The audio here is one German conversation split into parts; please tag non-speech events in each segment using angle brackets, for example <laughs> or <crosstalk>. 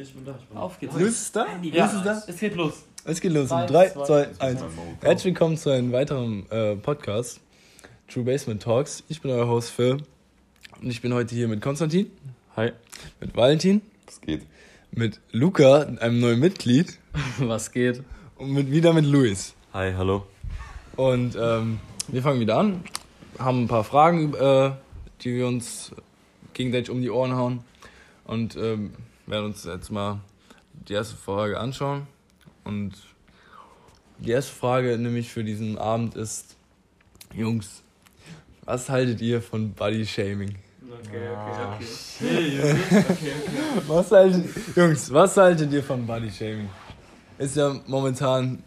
Ich bin da, ich bin da. Auf geht's. Luis ist da? Ja, Luis ist da? es geht los. Es geht los. Drei, 3, zwei, 2, eins. 1. Herzlich willkommen zu einem weiteren äh, Podcast, True Basement Talks. Ich bin euer Host Phil und ich bin heute hier mit Konstantin, Hi. mit Valentin, Es geht. mit Luca, einem neuen Mitglied <laughs> Was geht? und mit, wieder mit Luis. Hi, hallo. Und ähm, wir fangen wieder an, haben ein paar Fragen, äh, die wir uns gegenseitig um die Ohren hauen und ähm, werden uns jetzt mal die erste Frage anschauen. Und die erste Frage nämlich für diesen Abend ist, Jungs, was haltet ihr von Body Shaming? Okay, Ah. Was haltet, Jungs, was haltet ihr von Body Shaming? Ist ja momentan,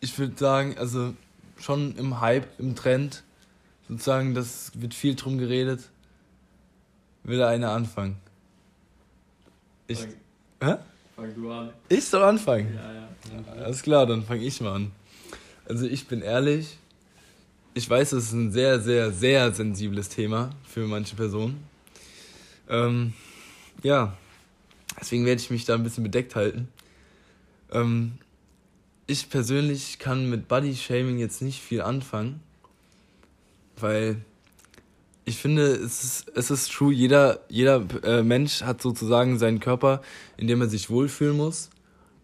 ich würde sagen, also schon im Hype, im Trend, sozusagen, das wird viel drum geredet. Will da einer anfangen? Ich, hä? Fang du an. Ich soll anfangen? Ja, ja. Alles klar, dann fange ich mal an. Also ich bin ehrlich, ich weiß, es ist ein sehr, sehr, sehr sensibles Thema für manche Personen. Ähm, ja, deswegen werde ich mich da ein bisschen bedeckt halten. Ähm, ich persönlich kann mit Body Shaming jetzt nicht viel anfangen, weil ich finde, es ist, es ist true, jeder, jeder äh, Mensch hat sozusagen seinen Körper, in dem er sich wohlfühlen muss.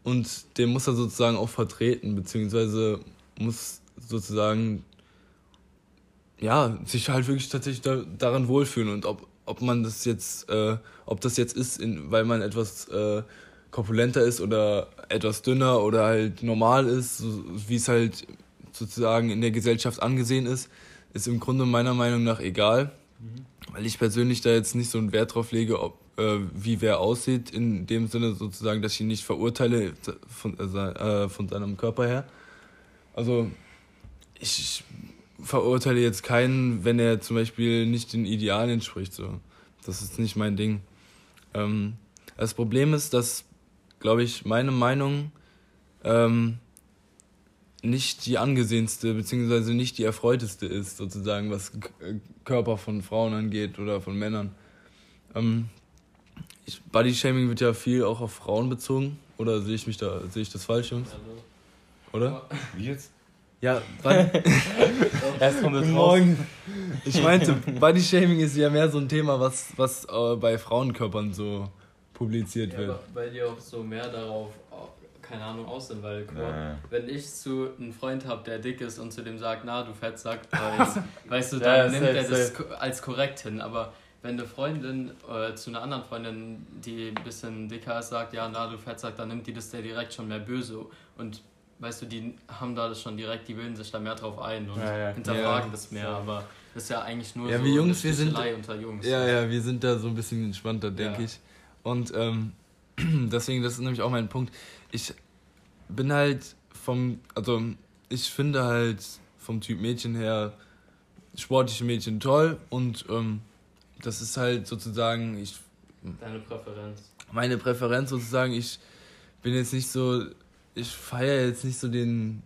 Und den muss er sozusagen auch vertreten, beziehungsweise muss sozusagen ja, sich halt wirklich tatsächlich da, daran wohlfühlen. Und ob, ob man das jetzt, äh, ob das jetzt ist, in, weil man etwas äh, korpulenter ist oder etwas dünner oder halt normal ist, so, wie es halt sozusagen in der Gesellschaft angesehen ist, ist im Grunde meiner Meinung nach egal, weil ich persönlich da jetzt nicht so einen Wert drauf lege, ob, äh, wie wer aussieht, in dem Sinne sozusagen, dass ich ihn nicht verurteile von, äh, äh, von seinem Körper her. Also ich verurteile jetzt keinen, wenn er zum Beispiel nicht den Idealen entspricht. So. Das ist nicht mein Ding. Ähm, das Problem ist, dass, glaube ich, meine Meinung ähm, nicht die angesehenste, beziehungsweise nicht die erfreuteste ist, sozusagen, was Körper von Frauen angeht oder von Männern. Ähm, ich, Body-Shaming wird ja viel auch auf Frauen bezogen. Oder sehe ich mich da, sehe ich das falsch, Jungs? Oder? Wie jetzt? Ja, wann, <laughs> Erst kommt Guten Morgen. Ich meinte, Body Shaming ist ja mehr so ein Thema, was, was äh, bei Frauenkörpern so publiziert Ja, wird. weil die auch so mehr darauf, keine Ahnung, aus sind, weil, guck mal, wenn ich zu einem Freund habe, der dick ist und zu dem sagt, na, du Fettsack, weil, <laughs> weißt du, dann ja, nimmt safe, er das als korrekt hin. Aber wenn eine Freundin äh, zu einer anderen Freundin, die ein bisschen dicker ist, sagt, ja, na, du Fettsack, dann nimmt die das der direkt schon mehr böse. Und weißt du, die haben da das schon direkt, die bilden sich da mehr drauf ein und Ja, ja. hinterfragen Ja. das mehr. Aber das ist ja eigentlich nur Ja, so wir Jungs, eine wir sind- unter Jungs. Ja, ja, wir sind da so ein bisschen entspannter, denke Ja. ich. Und ähm, <clears throat> deswegen, das ist nämlich auch mein Punkt. Ich bin halt vom, also ich finde halt vom Typ Mädchen her sportliche Mädchen toll und ähm, das ist halt sozusagen, ich Deine Präferenz. meine Präferenz sozusagen, ich bin jetzt nicht so, ich feiere jetzt nicht so den,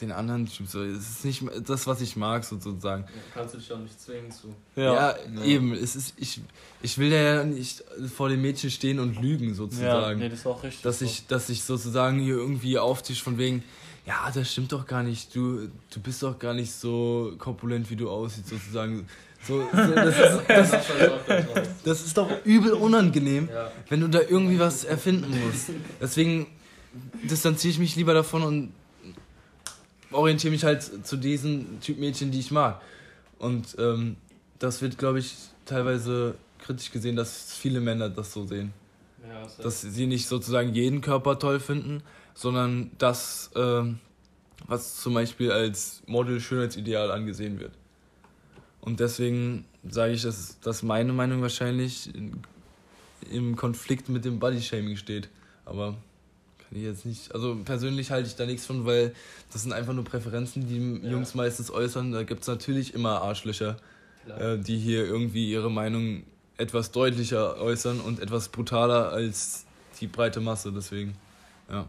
den anderen Typ. So. Es ist nicht das, was ich mag, sozusagen. Ja, kannst du dich auch nicht zwingen zu. Ja, eben. Es ist, ich, ich will ja nicht vor dem Mädchen stehen und lügen, Ja, sozusagen. nee, das ist auch richtig. dass, so. ich, dass ich sozusagen hier irgendwie auftisch von wegen, ja, das stimmt doch gar nicht, du, du bist doch gar nicht so korpulent, wie du aussiehst, sozusagen. So, so, das, ist, das, <laughs> das ist doch übel unangenehm Ja. wenn du da irgendwie was erfinden musst. Deswegen distanziere ich mich lieber davon und orientiere mich halt zu diesen Typ Mädchen, die ich mag. Und ähm, das wird, glaube ich, teilweise kritisch gesehen, dass viele Männer das so sehen. Ja. Dass sie nicht sozusagen jeden Körper toll finden, sondern das, ähm, was zum Beispiel als Model-Schönheitsideal angesehen wird. Und deswegen sage ich, dass, dass meine Meinung wahrscheinlich in, im Konflikt mit dem Body-Shaming steht. Aber ich jetzt nicht. Also persönlich halte ich da nichts von, weil das sind einfach nur Präferenzen, die Ja. Jungs meistens äußern. Da gibt es natürlich immer Arschlöcher, äh, die hier irgendwie ihre Meinung etwas deutlicher äußern und etwas brutaler als die breite Masse. Deswegen, ja,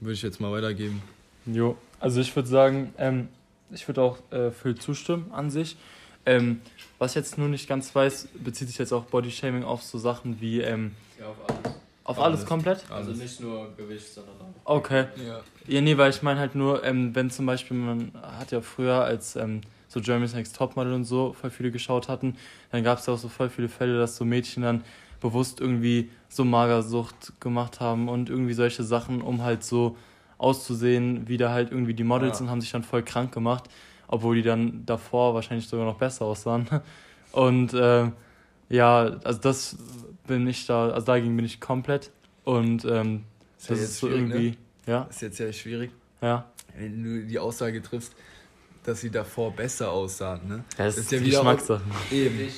würde ich jetzt mal weitergeben. Jo, also ich würde sagen, ähm, ich würde auch äh, Phil zustimmen an sich. Ähm, was ich jetzt nur nicht ganz weiß, bezieht sich jetzt auch Bodyshaming auf so Sachen wie, ähm, Ja, auf alles. Auf alles, alles komplett? Also nicht nur Gewicht, sondern auch. Okay. Ja. ja, nee, weil ich meine halt nur, ähm, wenn zum Beispiel, man hat ja früher als ähm, so Jeremy's Next Topmodel und so voll viele geschaut hatten, dann gab es ja auch so voll viele Fälle, dass so Mädchen dann bewusst irgendwie so Magersucht gemacht haben und irgendwie solche Sachen, um halt so auszusehen, wie da halt irgendwie die Models ja. und haben sich dann voll krank gemacht, obwohl die dann davor wahrscheinlich sogar noch besser aussahen. <laughs> Und äh, ja, also das bin ich da, also dagegen bin ich komplett. Und ähm, das, das ist so ne? irgendwie, ne? ja. ist jetzt ja schwierig. Ja. Wenn du die Aussage triffst, dass sie davor besser aussahen. Ne? Das, das ist ja wieder Geschmackssache. Eben.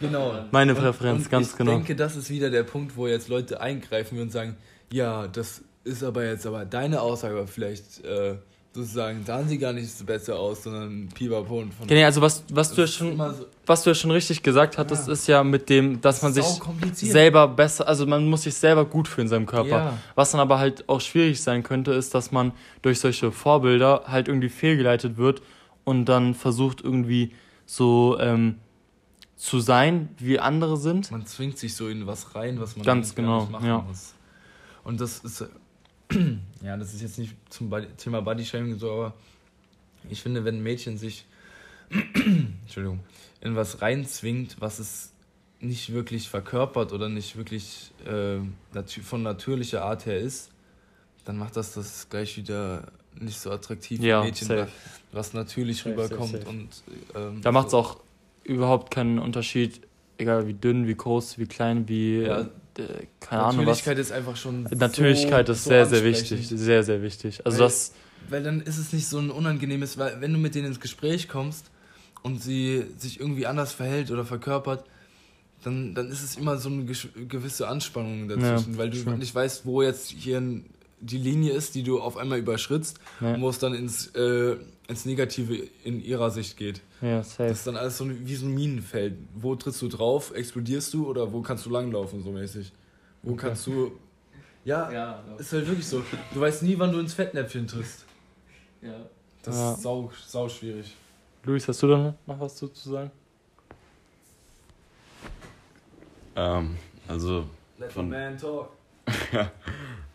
Genau. Meine Präferenz, und, ganz ich genau. Ich denke, das ist wieder der Punkt, wo jetzt Leute eingreifen und sagen, ja, das ist aber jetzt aber deine Aussage, aber vielleicht äh, sozusagen sahen sie gar nicht so besser aus, sondern Pipapo und von. Genau, also was, was du ja schon, so was du ja schon richtig gesagt hattest, ja. ist ja mit dem, dass das man sich selber besser, also man muss sich selber gut fühlen in seinem Körper. Ja. Was dann aber halt auch schwierig sein könnte, ist, dass man durch solche Vorbilder halt irgendwie fehlgeleitet wird und dann versucht irgendwie so ähm, zu sein, wie andere sind. Man zwingt sich so in was rein, was man ganz genau machen ja. muss. Und das ist ja, das ist jetzt nicht zum Thema Bodyshaming so, aber ich finde, wenn ein Mädchen sich <clears throat> Entschuldigung, in was reinzwingt, was es nicht wirklich verkörpert oder nicht wirklich äh, von natürlicher Art her ist, dann macht das das gleich wieder nicht so attraktiv ja, Mädchen, safe. was natürlich safe, rüberkommt. Safe, und ähm, Da macht es auch überhaupt keinen Unterschied, egal wie dünn, wie groß, wie klein, wie. Ja. Äh, keine Ahnung was. Natürlichkeit ist einfach schon. Natürlichkeit so, ist sehr, sehr wichtig. Sehr, sehr wichtig. Also weil, das. Weil dann ist es nicht so ein unangenehmes, weil wenn du mit denen ins Gespräch kommst und sie sich irgendwie anders verhält oder verkörpert, dann, dann ist es immer so eine gewisse Anspannung dazwischen, ja, weil du sure. nicht weißt, wo jetzt hier die Linie ist, die du auf einmal überschrittst ja. und wo es dann ins, äh, ins Negative in ihrer Sicht geht. Ja, safe. Das ist dann alles so wie so ein Minenfeld. Wo trittst du drauf, explodierst du oder wo kannst du langlaufen, so mäßig? Wo okay. kannst du. Ja, ja ist halt wirklich so. Du weißt nie, wann du ins Fettnäpfchen triffst. Ja. Das ja. ist sau, sau schwierig. Luis, hast du da noch was zu, zu sagen? Ähm, also. Let von, man talk. <laughs>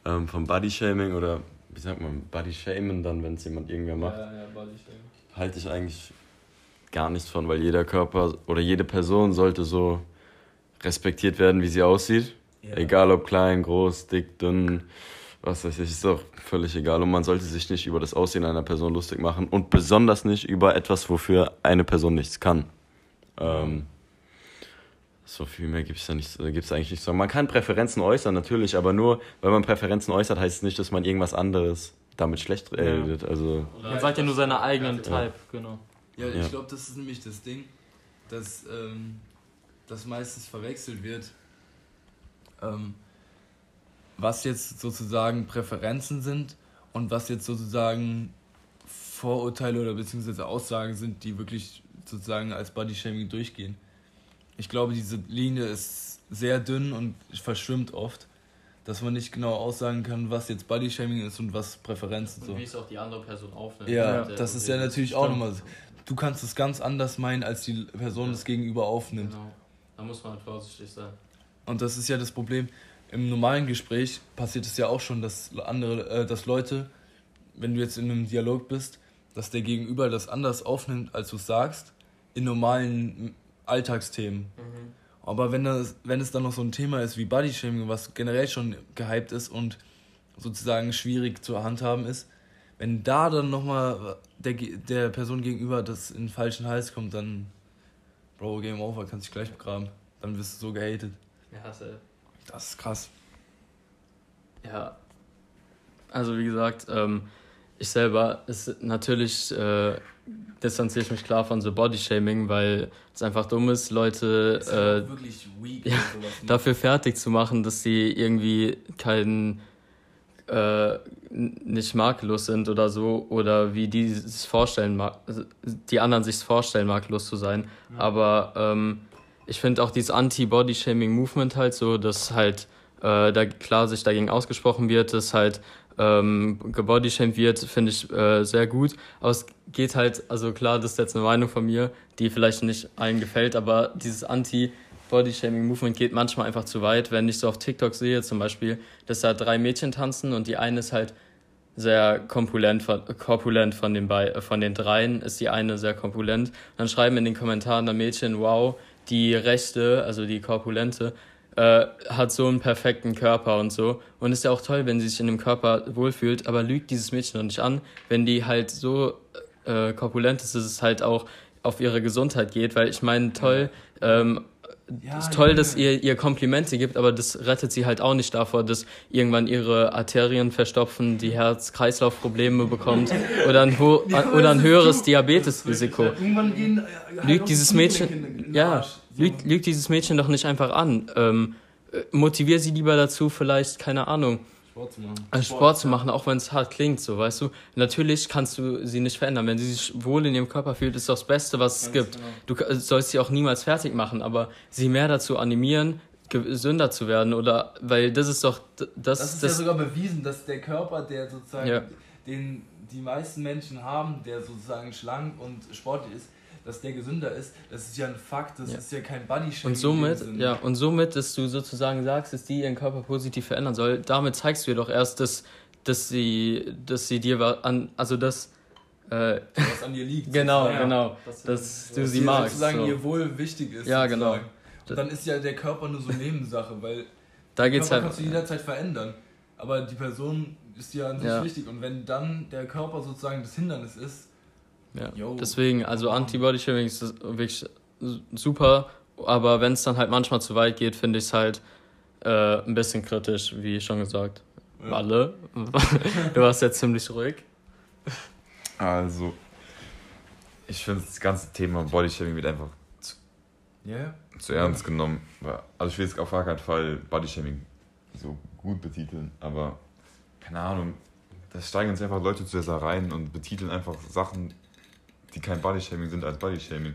ähm, vom Bodyshaming oder wie sagt man, Bodyshamen dann, wenn es jemand irgendwer macht. Ja, ja, Bodyshaming. Halte ich eigentlich gar nichts von, weil jeder Körper oder jede Person sollte so respektiert werden, wie sie aussieht. Ja. Egal ob klein, groß, dick, dünn, was weiß ich, ist doch völlig egal. Und man sollte sich nicht über das Aussehen einer Person lustig machen und besonders nicht über etwas, wofür eine Person nichts kann. Ähm, so viel mehr gibt es nicht, gibt's eigentlich nicht. Man kann Präferenzen äußern, natürlich, aber nur, weil man Präferenzen äußert, heißt es nicht, dass man irgendwas anderes damit schlecht redet. Ja. Also man sagt ja nur seine eigenen Type, genau. Ja, ich ja. glaube, das ist nämlich das Ding, dass ähm, das meistens verwechselt wird, ähm, was jetzt sozusagen Präferenzen sind und was jetzt sozusagen Vorurteile oder beziehungsweise Aussagen sind, die wirklich sozusagen als Bodyshaming durchgehen. Ich glaube, diese Linie ist sehr dünn und verschwimmt oft, dass man nicht genau aussagen kann, was jetzt Bodyshaming ist und was Präferenzen sind. Und so. wie es auch die andere Person aufnimmt. Ja, das ist ja natürlich auch nochmal so du kannst es ganz anders meinen, als die Person es gegenüber aufnimmt. Genau. Da muss man vorsichtig sein. Und das ist ja das Problem. Im normalen Gespräch passiert es ja auch schon, dass andere, äh, dass Leute, wenn du jetzt in einem Dialog bist, dass der Gegenüber das anders aufnimmt, als du es sagst, in normalen Alltagsthemen. Mhm. Aber wenn, das, wenn es dann noch so ein Thema ist wie Bodyshaming, was generell schon gehypt ist und sozusagen schwierig zu handhaben ist, wenn da dann nochmal der, der Person gegenüber das in den falschen Hals kommt, dann, Bro, Game Over, kannst dich gleich begraben. Dann wirst du so gehatet. Ja, safe. Das ist krass. Ja. Also, wie gesagt, ähm, ich selber ist natürlich äh, distanziere ich mich klar von so Bodyshaming, weil es einfach dumm ist, Leute ist äh, weak, ja, dafür fertig zu machen, dass sie irgendwie keinen äh, nicht makellos sind oder so oder wie die sich vorstellen also die anderen sich vorstellen makellos zu sein ja. aber ähm, ich finde auch dieses Anti-Body-Shaming-Movement halt so dass halt äh, da klar sich dagegen ausgesprochen wird dass halt ähm, gebodyshamed wird finde ich äh, sehr gut aber es geht halt also klar das ist jetzt eine Meinung von mir die vielleicht nicht allen gefällt aber dieses Anti Bodyshaming-Movement geht manchmal einfach zu weit. Wenn ich so auf TikTok sehe, zum Beispiel, dass da drei Mädchen tanzen und die eine ist halt sehr korpulent von, korpulent von den, Be von den dreien, ist die eine sehr korpulent. dann schreiben in den Kommentaren der Mädchen, wow, die rechte, also die korpulente, äh, hat so einen perfekten Körper und so. Und ist ja auch toll, wenn sie sich in dem Körper wohlfühlt, aber lügt dieses Mädchen noch nicht an, wenn die halt so äh, korpulent ist, dass es halt auch auf ihre Gesundheit geht, weil ich meine, toll, ähm, ja, ist toll, dass ihr ihr Komplimente gibt, aber das rettet sie halt auch nicht davor, dass irgendwann ihre Arterien verstopfen, die Herz-Kreislauf-Probleme bekommt <laughs> oder ein, ho oder ein höheres Diabetesrisiko. Äh, lügt dieses Mädchen, ja, lügt, lügt dieses Mädchen doch nicht einfach an. Ähm, äh, motivier sie lieber dazu, vielleicht, keine Ahnung, Sport zu machen. Also Sport, Sport zu machen, auch wenn es hart klingt, so, weißt du. Natürlich kannst du sie nicht verändern. Wenn sie sich wohl in ihrem Körper fühlt, ist das Beste, was es gibt. Genau. Du sollst sie auch niemals fertig machen, aber sie mehr dazu animieren, gesünder zu werden oder, weil das ist doch, das, das ist das, ja sogar bewiesen, dass der Körper, der sozusagen, ja. den die meisten Menschen haben, der sozusagen schlank und sportlich ist, dass der gesünder ist, das ist ja ein Fakt, das ja. ist ja kein body Und somit, ja, und somit, dass du sozusagen sagst, dass die ihren Körper positiv verändern soll, damit zeigst du ihr doch erst, dass, dass sie, dass sie dir an, also dass äh, was an dir liegt. <laughs> genau, ja, genau, dass, dass du sie magst. sozusagen so. ihr Wohl wichtig ist. Ja, genau. Und dann ist ja der Körper nur so Nebensache, weil da geht's Körper halt, kannst du jederzeit verändern. Aber die Person ist ja an sich ja. wichtig. Und wenn dann der Körper sozusagen das Hindernis ist, ja. Yo. Deswegen, also Anti-Body-Shaming ist wirklich super, aber wenn es dann halt manchmal zu weit geht, finde ich es halt äh, ein bisschen kritisch, wie schon gesagt. Ja. Walle, <laughs> du warst jetzt ziemlich ruhig. Also, ich finde das ganze Thema Body-Shaming wird einfach zu, yeah. zu ernst genommen. Also ich will jetzt auf gar keinen Fall Body-Shaming so gut betiteln, aber keine Ahnung, da steigen jetzt einfach Leute zu sehr rein und betiteln einfach Sachen, die kein Bodyshaming sind als Bodyshaming.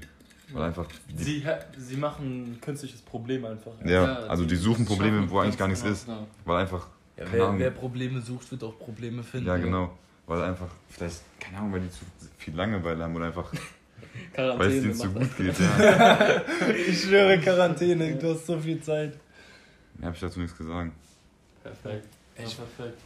Weil einfach sie, sie machen ein künstliches Problem einfach. Ja, ja also die suchen Probleme, wo eigentlich gar nichts ist. Genau. Weil einfach. Ja, wer, wer, Probleme sucht, wird auch Probleme finden. Ja, genau. Weil einfach, vielleicht, keine Ahnung, weil die zu viel Langeweile haben oder einfach. <laughs> weil es denen zu gut geht, ja. <laughs> ich schwöre, Quarantäne, du hast so viel Zeit. Ja, hab ich dazu nichts gesagt. Perfekt. Echt? Ja, perfekt.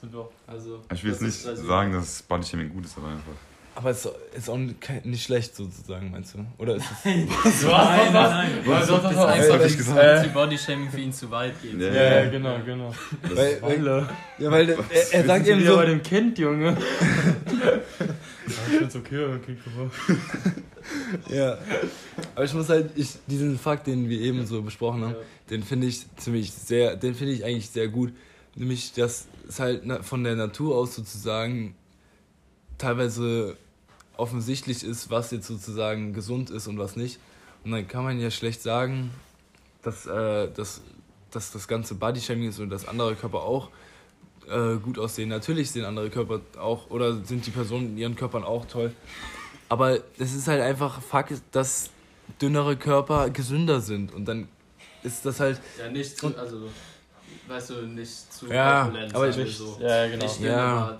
Sind wir. Also, ich will jetzt nicht also sagen, dass Bodyshaming gut ist, aber einfach. Aber es ist auch nicht schlecht sozusagen, meinst du? Oder ist es. nein, nein, nein. Was, was, was, was, was, was, was, die Bodyshaming für ihn zu weit geht. Ja, ja, ja genau, genau. Weil, weil, ja, weil er, er sagt eben so. bei dem Kind, Junge. ich find's okay, aber Kind <laughs> Ja. Aber ich muss halt, ich, diesen Fakt, den wir eben so besprochen haben, ja. den finde ich ziemlich sehr, den finde ich eigentlich sehr gut. Nämlich, dass es halt von der Natur aus sozusagen teilweise offensichtlich ist, was jetzt sozusagen gesund ist und was nicht. Und dann kann man ja schlecht sagen, dass, äh, dass, dass das ganze Bodyshaming ist und dass andere Körper auch äh, gut aussehen. Natürlich sehen andere Körper auch oder sind die Personen in ihren Körpern auch toll. Aber es ist halt einfach Fakt, dass dünnere Körper gesünder sind. Und dann ist das halt. Ja, nicht zu, also weißt du, nicht zu ja, aber ich, so. Ja, genau. Nicht ja.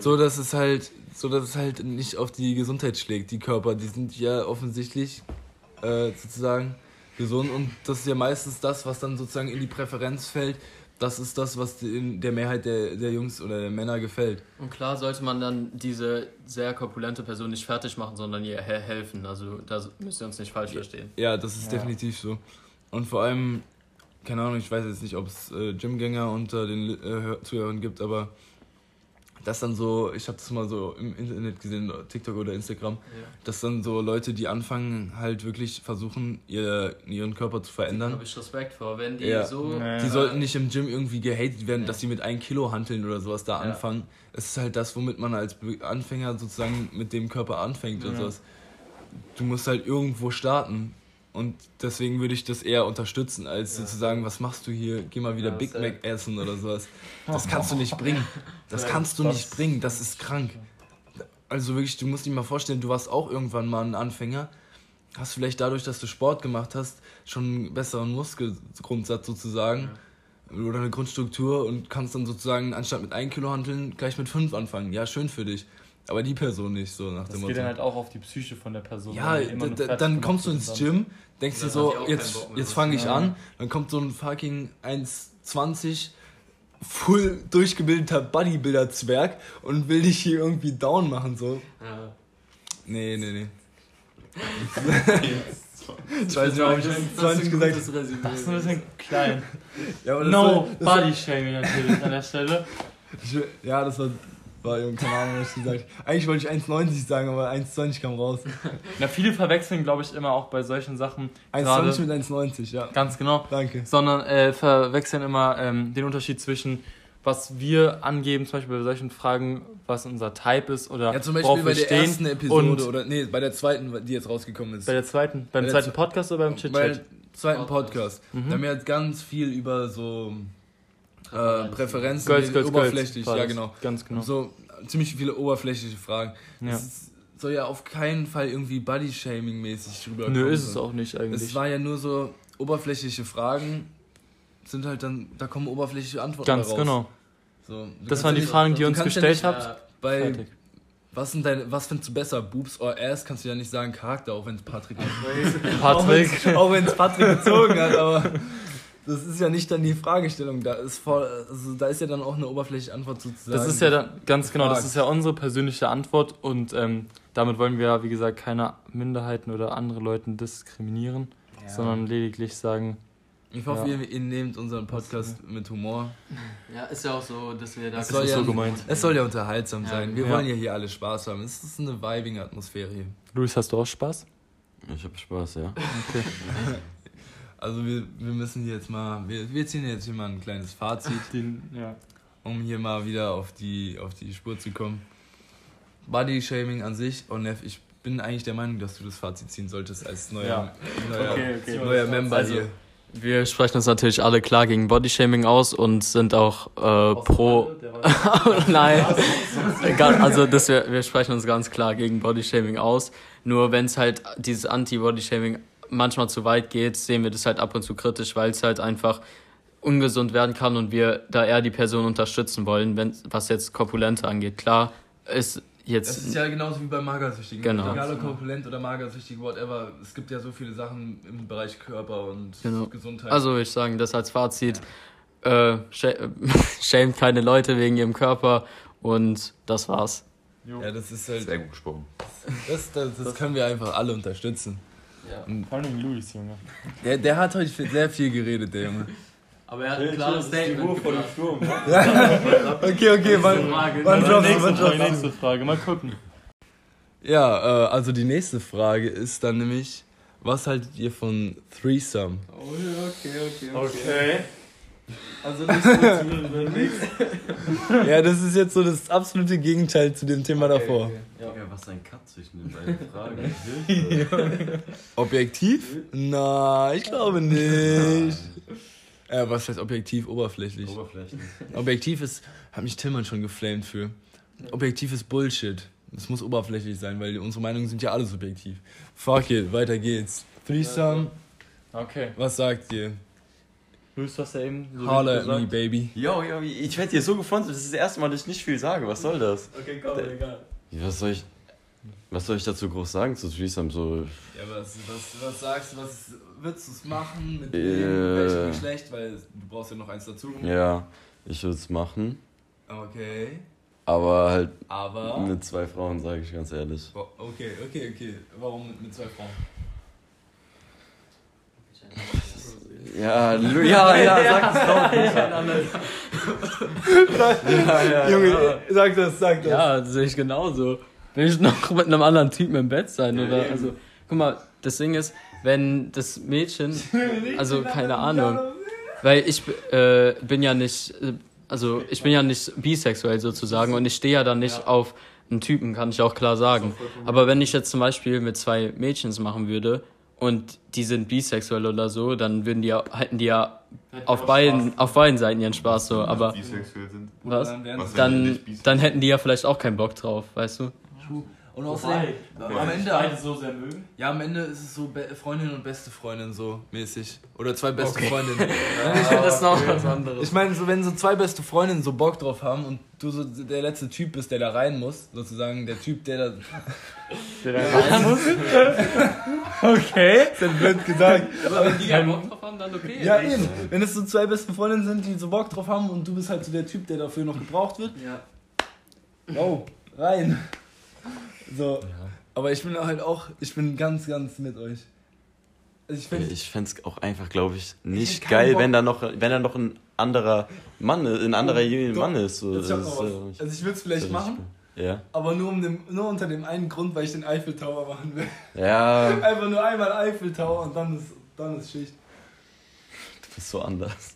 So, dass es halt, so dass es halt nicht auf die Gesundheit schlägt, die Körper, die sind ja offensichtlich äh, sozusagen gesund und das ist ja meistens das, was dann sozusagen in die Präferenz fällt. Das ist das, was in der Mehrheit der, der Jungs oder der Männer gefällt. Und klar sollte man dann diese sehr korpulente Person nicht fertig machen, sondern ihr helfen. Also da müsst ihr uns nicht falsch verstehen. Ja, das ist ja. definitiv so. Und vor allem keine Ahnung, ich weiß jetzt nicht, ob es äh, Gymgänger unter den äh, Zuhörern gibt, aber das dann so, ich habe das mal so im Internet gesehen, TikTok oder Instagram, ja. dass dann so Leute, die anfangen, halt wirklich versuchen, ihr, ihren Körper zu verändern. Da habe ich Respekt vor, wenn die ja. so. Ja. Die sollten nicht im Gym irgendwie gehatet werden, dass sie mit 1 Kilo hanteln oder sowas da anfangen. Es ist halt das, womit man als Anfänger sozusagen mit dem Körper anfängt oder sowas. Du musst halt irgendwo starten und deswegen würde ich das eher unterstützen, als ja. zu sagen, was machst du hier, geh mal wieder ja, Big Mac essen oder sowas. <laughs> Das kannst du nicht bringen. Das kannst du nicht bringen, das ist krank. Also wirklich, du musst dir mal vorstellen, du warst auch irgendwann mal ein Anfänger, hast vielleicht dadurch, dass du Sport gemacht hast, schon einen besseren Muskelgrundsatz sozusagen ja. oder eine Grundstruktur und kannst dann sozusagen anstatt mit 1 Kilo handeln, gleich mit 5 anfangen. Ja, schön für dich. Aber die Person nicht, so nach Das dem geht dann Motto. halt auch auf die Psyche von der Person. Ja, dann gemacht kommst du ins Gym, denkst dir Dann so, jetzt, jetzt fange ich machen. an, dann kommt so ein fucking 1,20 full durchgebildeter Bodybuilder-Zwerg und will dich hier irgendwie down machen, so. Ja. Nee, nee, nee. ich weiß nicht, warum ich Das ist- 1,20 das ist ein gesagt gutes Resümee. Das ist ein bisschen klein. Ja, aber das No soll- das soll- Body Shaming natürlich an der Stelle. Ich Ja, das war, war keine Ahnung, was ich gesagt habe. Eigentlich wollte ich 1,90 sagen, aber 1,20 kam raus. <laughs> Na, viele verwechseln, glaube ich, immer auch bei solchen Sachen. 1,20 Gerade- mit 1,90, ja. Ganz genau. Danke. Sondern äh, verwechseln immer ähm, den Unterschied zwischen, was wir angeben, zum Beispiel bei solchen Fragen, was unser Type ist oder Ja, zum Beispiel bei wir der stehen. ersten Episode oder nee, bei der zweiten, die jetzt rausgekommen ist. bei der zweiten, beim Bei zweiten zwe- Podcast oder beim Bei Chit-Chat? der zweiten Podcast. Mhm. Da haben wir jetzt ganz viel über so äh, Präferenzen. Präferenzen, Girls, Girls, oberflächlich, Girls. ja genau. Ganz genau. So ziemlich viele oberflächliche Fragen. Ja. Es ist- soll ja auf keinen Fall irgendwie Body-Shaming-mäßig drüber Nö, ist es auch nicht eigentlich. Es war ja nur so oberflächliche Fragen, sind halt dann, da kommen oberflächliche Antworten Ganz raus. genau. So, Das waren ja die nicht- Fragen, die ihr uns ja gestellt nicht habt. Ja, Bei Fertig. was, sind deine, was findest du besser, Boobs or Ass, kannst du ja nicht sagen Charakter, auch wenn es Patrick <laughs> <laughs> Patrick. Auch wenn es Patrick gezogen hat, aber <laughs> das ist ja nicht dann die Fragestellung. Da ist, voll, also da ist ja dann auch eine oberflächliche Antwort sozusagen. Das ist ja dann, ganz genau, das ist ja unsere persönliche Antwort und ähm, damit wollen wir ja, wie gesagt, keine Minderheiten oder andere Leute diskriminieren, sondern lediglich sagen, Ich hoffe, Ja. ihr, ihr nehmt unseren Podcast mit Humor. Ja, ist ja auch so, dass wir da. Es soll, ist ja, so gemeint. es soll ja unterhaltsam Ja, sein. Wir ja. wollen ja hier alle Spaß haben. Es ist eine vibing Atmosphäre hier. Luis, hast du auch Spaß? Ich hab Spaß, ja. Okay. <laughs> Also wir, wir müssen hier jetzt mal, wir, wir ziehen jetzt hier mal ein kleines Fazit, Den, ja. um hier mal wieder auf die, auf die Spur zu kommen. Body-Shaming an sich, und Neff, ich bin eigentlich der Meinung, dass du das Fazit ziehen solltest als neuer, Ja. neuer, Okay, okay. neuer Member Also, hier. Wir sprechen uns natürlich alle klar gegen Bodyshaming aus und sind auch äh, pro. <laughs> Nein, Egal, also das wir, wir sprechen uns ganz klar gegen Bodyshaming aus. Nur wenn es halt dieses Anti-Bodyshaming manchmal zu weit geht, sehen wir das halt ab und zu kritisch, weil es halt einfach ungesund werden kann und wir da eher die Person unterstützen wollen, wenn was jetzt Korpulente angeht. Klar ist jetzt Das ist ja genauso wie bei Magersüchtigen. Genau. Egal ob korpulent oder magersüchtig, whatever. Es gibt ja so viele Sachen im Bereich Körper und Genau. Gesundheit. Also würde ich sagen, das als Fazit. Äh, sch- <laughs> schämt keine Leute wegen ihrem Körper und das war's. ja, das ist halt. Sehr gut gesprochen. Das, das, das können wir einfach alle unterstützen. Vor allem Luis, Junge. Der, der hat heute sehr viel geredet, der Junge. Aber er hat ein klares Statement gebracht. Sturm. <laughs> Okay, okay, wann, Frage. wann droppst du, nächste, wann droppst nächste Frage, mal gucken. Ja, äh, also die nächste Frage ist dann nämlich, was haltet ihr von Threesome? Oh, okay, okay, Okay. Also nicht <laughs> Ja, das ist jetzt so das absolute Gegenteil zu dem Thema davor. Ja, was ein Cut zwischen den beiden Fragen. <laughs> Objektiv? Na, ich glaube nicht. Äh, was heißt objektiv? Oberflächlich. Oberflächen. Objektiv ist, hat mich Tillmann schon geflamed für. Objektiv ist Bullshit. Es muss oberflächlich sein, weil unsere Meinungen sind ja alle subjektiv. Fuck it, weiter geht's. Threesome, Okay. was sagt ihr? Du hast ja eben so Holla at me, baby. Yo, yo, ich werde hier so gefrontet. Das ist das erste Mal, dass ich nicht viel sage. Was soll das? Okay, komm, egal. Was soll ich, was soll ich dazu groß sagen zu Threesome? So, Ja, was, was, was sagst du, was würdest du es machen? Mit Äh. wem? welchem Geschlecht? Weil du brauchst ja noch eins dazu. ja, ich würde es machen. Okay, Aber halt aber... mit zwei Frauen, sage ich ganz ehrlich. Bo- Okay, okay, okay. Warum mit, mit zwei Frauen? Ja, ja, ja, sag es <laughs> Junge, sag das, sag das. Ja, das sehe ich genauso. Will ich noch mit einem anderen Typen im Bett sein? Oder? Also, guck mal, das Ding ist, wenn das Mädchen, <laughs> also keine Ahnung, weil ich äh, bin ja nicht, äh, also ich bin ja nicht bisexuell sozusagen und ich stehe ja dann nicht auf einen Typen, kann ich auch klar sagen. Aber wenn ich jetzt zum Beispiel mit zwei Mädchens machen würde und die sind bisexuell oder so, dann würden die ja, hätten die ja auf beiden, auf beiden Seiten ihren Spaß so, aber bisexuell sind. was? Was? Dann, dann hätten die ja vielleicht auch keinen Bock drauf, weißt du? Und außerdem, Wobei, am Ende, beide so sehr mögen. ja, am Ende ist es so Be Freundin und beste Freundin so mäßig. Oder zwei beste Okay. Freundinnen. <laughs> das ist noch was anderes. Ich meine, so, wenn so zwei beste Freundinnen so Bock drauf haben und du so der letzte Typ bist, der da rein muss, sozusagen der Typ, der da. <laughs> Der da rein muss. <laughs> okay. ist ja blöd gesagt. Aber wenn die keinen Bock drauf haben, dann okay. Ja, eben. Wenn es so zwei beste Freundinnen sind, die so Bock drauf haben und du bist halt so der Typ, der dafür noch gebraucht wird, Ja. wow, rein. So. Aber ich bin halt auch, ich bin ganz, ganz mit euch. Also ich finde, Ich fände es auch einfach, glaube ich, nicht keinen geil, wenn da noch, wenn da noch ein anderer Mann, ein anderer Doch. Mann ist. So, ist, also ich würde es vielleicht machen, Ja. aber nur, um dem, nur unter dem einen Grund, weil ich den Eiffel Tower machen will. Ja, <laughs> Einfach nur einmal Eiffel Tower und dann ist, dann ist Schicht. Bist so anders.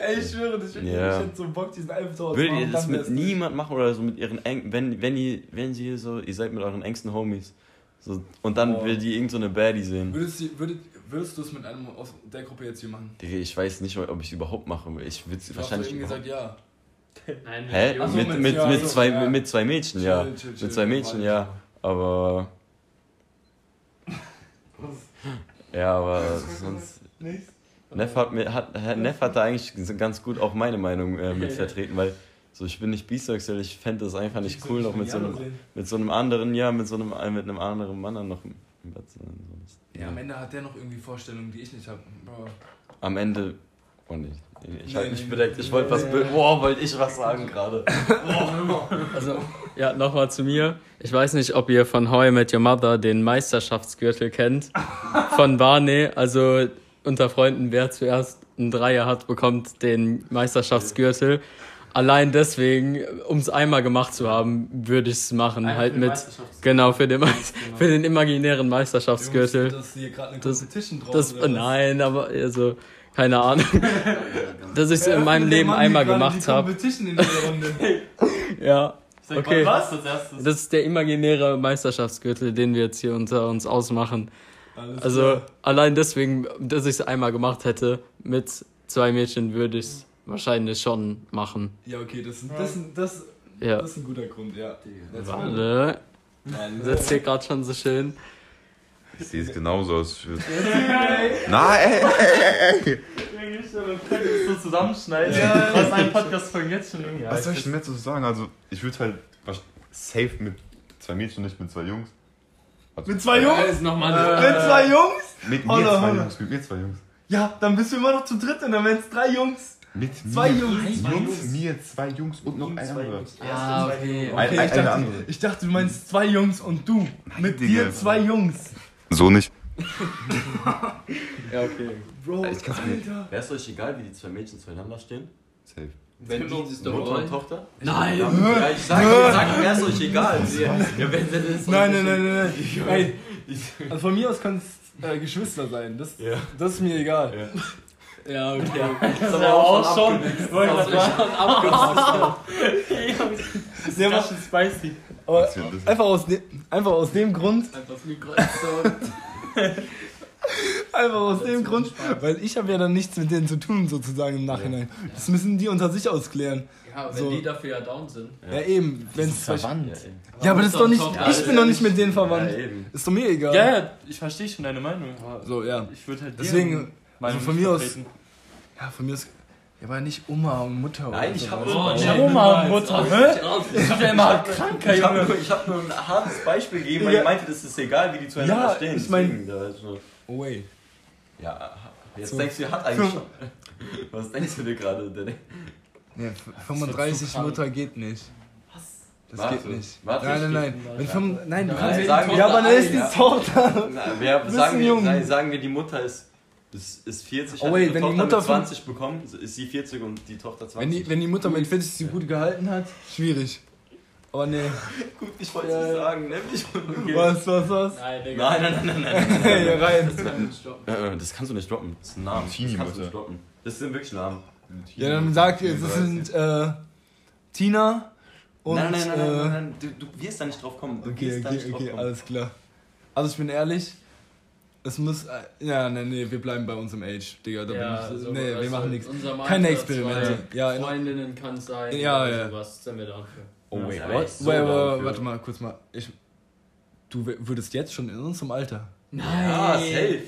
Ey, ich schwöre, das, ich, Ja. ich hätte so Bock, diesen Tower zu Würdet machen. ihr das mit niemand machen oder so mit ihren engen, wenn, wenn ihr, wenn sie so, ihr seid mit euren engsten Homies, so, und dann Oh. will die irgend so eine Baddie sehen. Würdest du, würdet, würdest du es mit einem aus der Gruppe jetzt hier machen? Digga, ich weiß nicht, ob ich es überhaupt mache. Ich würde es wahrscheinlich überhaupt- gesagt, ja. Nein, Hä? So, mit, mit- mit, ja, mit, so, zwei, ja. mit zwei Mädchen, ja. Chill, chill, chill. mit zwei Mädchen, <laughs> ja. Aber. Ja, aber sonst. Nichts? Neff hat, mir, hat, Neff hat da eigentlich ganz gut auch meine Meinung äh, mit <laughs> vertreten, weil so ich bin nicht bisexuell, ich fände das einfach nicht cool, noch mit so einem, mit so einem anderen, ja, mit so einem, äh, mit einem anderen Mann dann noch im Bett zu sein. Das- Ja, am Ende hat der noch irgendwie Vorstellungen, die ich nicht habe. Am Ende. Oh nee, ich Nee, halte mich nee, bedeckt. Ich wollte was. Boah, wollte ich was sagen gerade. <laughs> Also, ja, nochmal zu mir. Ich weiß nicht, ob ihr von How I Met Your Mother den Meisterschaftsgürtel kennt. <laughs> Von Barney. Also, unter Freunden, wer zuerst einen Dreier hat, bekommt den Meisterschaftsgürtel. Allein deswegen, um es einmal gemacht zu haben, würde ich es machen. Einfach halt mit, genau, für den, Genau. für den imaginären Meisterschaftsgürtel. Das ist hier gerade eine Das- Competition. Das, oder nein, aber also, keine Ahnung. <laughs> Dass ich es in meinem Leben Mann einmal gemacht habe. <laughs> Ja. Sag Okay. Das ist der imaginäre Meisterschaftsgürtel, den wir jetzt hier unter uns ausmachen. Alles Also klar. allein deswegen, dass ich es einmal gemacht hätte, mit zwei Mädchen würde ich es wahrscheinlich schon machen. Ja, okay, das, ist- das, das, Ja. das ist ein guter Grund, ja. Warte. Mann. Sitzt hier gerade schon so schön. Ich sehe es genauso aus. <laughs> Nein, ey, ey, ey, so zusammenschneiden. Ja. Was ein Podcast-Folgen jetzt schon irgendwie Was soll ich denn mehr zu sagen? Also, ich würde halt safe mit zwei Mädchen, nicht mit zwei Jungs. Also, Mit zwei Jungs? ist nochmal Mit zwei Jungs? Mit mir Holla, zwei holla. Jungs, mit mir zwei Jungs. Ja, dann bist du immer noch zu dritt und dann wären es drei Jungs. Mit Zwei mir. Jungs. Mit Zwei Jungs. mir zwei Jungs und noch ein anderer. Ah, okay. Okay, ein, ich, dachte, andere. ich dachte, du meinst zwei Jungs und du. Mit Digga. dir zwei Jungs. So nicht. Ja, okay. Bro, Ich kann's mir- Alter. Wäre es euch egal, wie die zwei Mädchen zueinander stehen? Safe. Wenn die das doch Mutter und. Tochter? Nein! Ja, ich sage, ich sag, <laughs> wäre es euch egal. Ja, wenn sie das Nein, nein, nein, nein, nein. Ey, also von mir aus können es äh, Geschwister sein. Das, Ja. das ist mir egal. Ja, okay. Das aber auch schon. Wollte Das ist sagen. schon ist Ja, ganz schön spicy. Aber einfach aus, de einfach aus dem Grund, Einfach das Mikro so. <laughs> einfach aus dem Grund, weil ich habe ja dann nichts mit denen zu tun sozusagen im Nachhinein. Das müssen die unter sich ausklären. Ja, wenn So. die dafür ja down sind. Ja, eben. Wenn's verwandt. Ja, aber das ist doch nicht, Ja, ich bin doch nicht mit denen Ja, verwandt. eben. Ist doch mir egal. Ja, ja, ich verstehe schon deine Meinung. So, ja. Ich würde halt Deswegen, also von mir aus-. Ja, von mir ist. Ja, aber nicht Oma und Mutter. Nein, oder ich so. hab- weißt du? Oh, hab Oma und Mutter. Hä? Ich hab ja immer kranker, Ich habe Junge. nur, ich hab nur ein hartes Beispiel gegeben, weil Ja. ich meinte, das ist egal, wie die zueinander Ja, stehen. ich mein- Oh, wait. Ja, jetzt So. denkst du, hat eigentlich schon. <laughs> Was denkst du dir gerade? Der- Nee, 35 krank. Mutter geht nicht. Das Warte, geht nicht. warte, nein, nein, nein. Wenn fünf- nein, du Ja, kannst nein, sagen wir Ja, aber dann ist die ja. Tochter. Na, wir sagen, wir, jung. sagen- sagen wir, die Mutter ist, ist, ist 40, Oh, wait, wenn die Tochter Mutter mit von- 20 bekommen, ist sie 40 und die Tochter 20. Wenn die, wenn die Mutter mit 40 sie gut gehalten hat, schwierig. Aber nee. Gut, ich wollte es Ja, nicht sagen, nämlich. Was, was, was? Nein, Digga. Nein, nein, nein, nein, nein. Hey, hier rein. Äh, Das kannst du nicht droppen. Das ist ein Name. Das kannst du nicht droppen. Das sind wirklich Namen. Ja, dann sag ihr, das sind äh, Tina und. nein, nein, nein, nein, äh, nein, nein. Du, du wirst da nicht drauf kommen. Du Okay, okay, okay, kommen. alles klar. Also ich bin ehrlich, es muss. äh, Ja, nee, nee, wir bleiben bei unserem Age, Digga. Da Ja, bin ich, so, nee, wir also machen nichts. Keine Experimente. Ja, in- Freundinnen kann es sein. Ja, oder ja. Sowas sind wir dafür. Oh, Ja, wait, what? so wait, wait, warte mal, kurz mal. Ich, du würdest jetzt schon in unserem Alter. Nein. Ja, safe.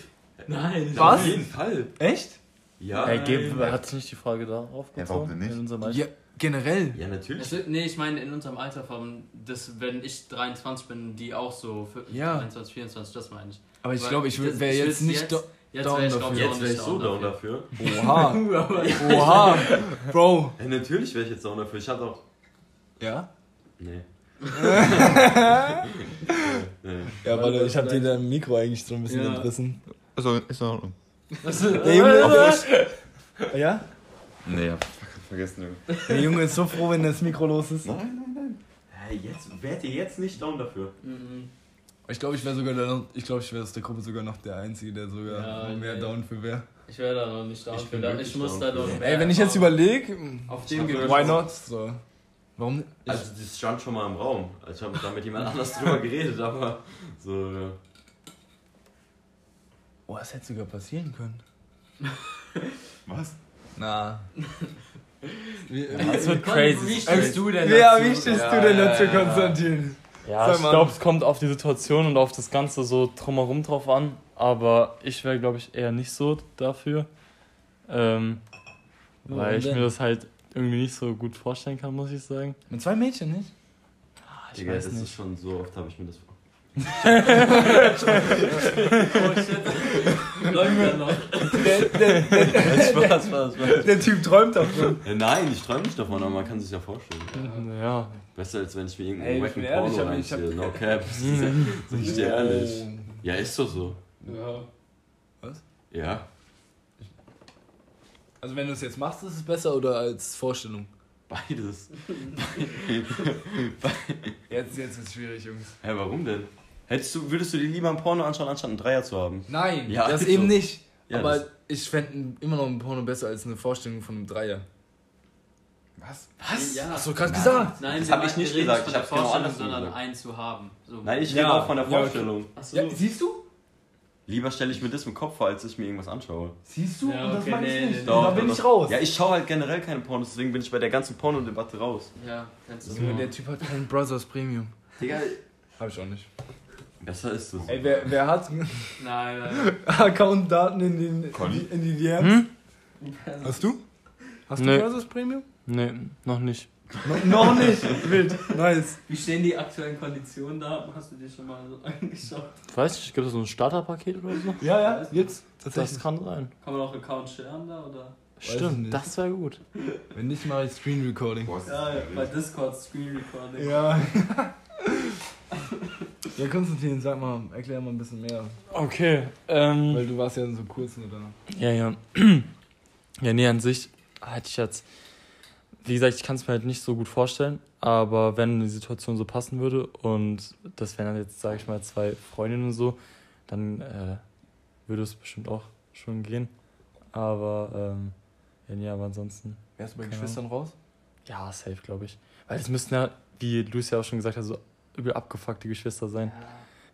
Nein. Was? Auf jeden Fall. Echt? Ja. Ey, geb, hat sich nicht die Frage darauf Ja, warum gezogen? denn nicht? In unserem Alter? Ja, generell. Ja, natürlich. Wird, nee, ich meine in unserem Alter von, das, wenn ich 23 bin, die auch so für Ja. 23, 24, das meine ich. Aber ich glaube, ich wäre jetzt nicht. jetzt- Jetzt Down wäre ich, auch Jetzt wäre nicht ich so down dafür. dafür. Oha. <laughs> Oha. <laughs> Bro. Ja, natürlich wäre ich jetzt down dafür. Ich hatte auch. Ja? Nee. nee. <laughs> Ja, warte, ich hab dir dein Mikro eigentlich so ein bisschen Ja. entrissen. Ist in ist in Ordnung. Der <laughs> Junge, ja? Nee, hab vergessen, Junge. Der Junge ist so froh, wenn das Mikro los ist. Nein, nein, nein. Hey, jetzt wärt ihr jetzt nicht down dafür. Mhm. Ich glaube, ich wäre sogar der, ich glaube, ich wäre aus der Gruppe sogar noch der Einzige, der sogar Ja, mehr nee. down für wäre. Ich wäre da noch nicht down Ich für. bin da- Ich muss down da mehr. Ey, wenn ich jetzt überlege, Auf dem sogar why not? So. Warum? Also, das stand schon mal im Raum. Also, ich habe da mit jemand <laughs> anders drüber geredet, aber so. Ja. oh, das hätte sogar passieren können. Was? Na. Wie, Das wird Wie crazy. stehst du denn ja, dazu? wie stehst Ja, du denn dazu, ja. Konstantin? Ja, ich glaube, es kommt auf die Situation und auf das Ganze so drumherum drauf an. Aber ich wäre, glaube ich, eher nicht so dafür. Ähm, weil ich denn? mir das halt irgendwie nicht so gut vorstellen kann, muss ich sagen. Mit zwei Mädchen nicht? Ah, Ich Digga, weiß das ist nicht. schon so oft, habe ich mir das vor. Oh <laughs> shit. Läuft ja noch. Der, der, der, Spaß, Spaß, Spaß. der Typ träumt davon. Äh, nein, ich träume nicht davon, aber man kann sich ja vorstellen. Ja, Besser als wenn ich mir irgendeinen wacken Porno aber ich hab- reinziehe. No cap. <laughs> Sag ich dir ehrlich. Ja, ist doch so. Ja. Ja. Also wenn du es jetzt machst, ist es besser oder als Vorstellung? Beides. <laughs> Jetzt, jetzt ist es schwierig, Jungs. Hä, warum denn? Hättest du, würdest du dir lieber ein Porno anschauen, anstatt einen Dreier zu haben? Nein, Ja, das ist eben so. nicht. Ja, aber ich fände immer noch ein Porno besser als eine Vorstellung von einem Dreier. Was? Was? Ja. Hast du gerade gesagt? Nein, Das wir hab ich nicht gesagt, von ich der hab's genau Vorstellung, andersrum sondern gesagt. einen zu haben. So. Nein, ich Ja. rede auch von der Ja, okay. Vorstellung. Achso. Ja, siehst du? Lieber stelle ich mir das im Kopf vor, als ich mir irgendwas anschaue. Siehst du? Ja, Und das okay, meine ich nee, nicht. nee, da Doch, bin doch, ich doch. raus. Ja, ich schaue halt generell keine Pornos, deswegen bin ich bei der ganzen Pornodebatte raus. Ja, kennst du Junge, so. der Typ hat kein Brothers Premium. Digga, Hab ich auch nicht. besser ist es. Ey, wer, wer hat <laughs> <laughs> Nein, nein. Account-Daten in, den, Conny? in die DMs? Hm? Hast du? Hast Nee. du Brothers Premium? nee, noch nicht. No, noch nicht. Wild. Nice. Wie stehen die aktuellen Konditionen da? Hast du dir schon mal so <laughs> angeschaut? Weiß nicht, gibt es so ein Starterpaket oder so? Ja, ja, jetzt. Das kann sein. Kann man auch Account sharen da oder? Stimmt, nicht. das wäre gut. Wenn nicht, mache ich Screen Recording. Boah, Ja, ja, bei. Discord Screen Recording. Ja. <laughs> ja, Konstantin, sag mal, erklär mal ein bisschen mehr. Okay, ähm. Weil du warst ja so kurz nur da. Ja, ja. <clears throat> Ja, nee, an sich hätte ich jetzt, wie gesagt, ich kann es mir halt nicht so gut vorstellen, aber wenn die Situation so passen würde und das wären dann jetzt, sage ich mal, zwei Freundinnen und so, dann äh, würde es bestimmt auch schon gehen. Aber, ähm, ja, nee, aber ansonsten, Wärst du bei Geschwistern raus? ja, safe, glaube ich. Weil es müssten ja, wie Luis ja auch schon gesagt hat, so übel abgefuckte Geschwister sein.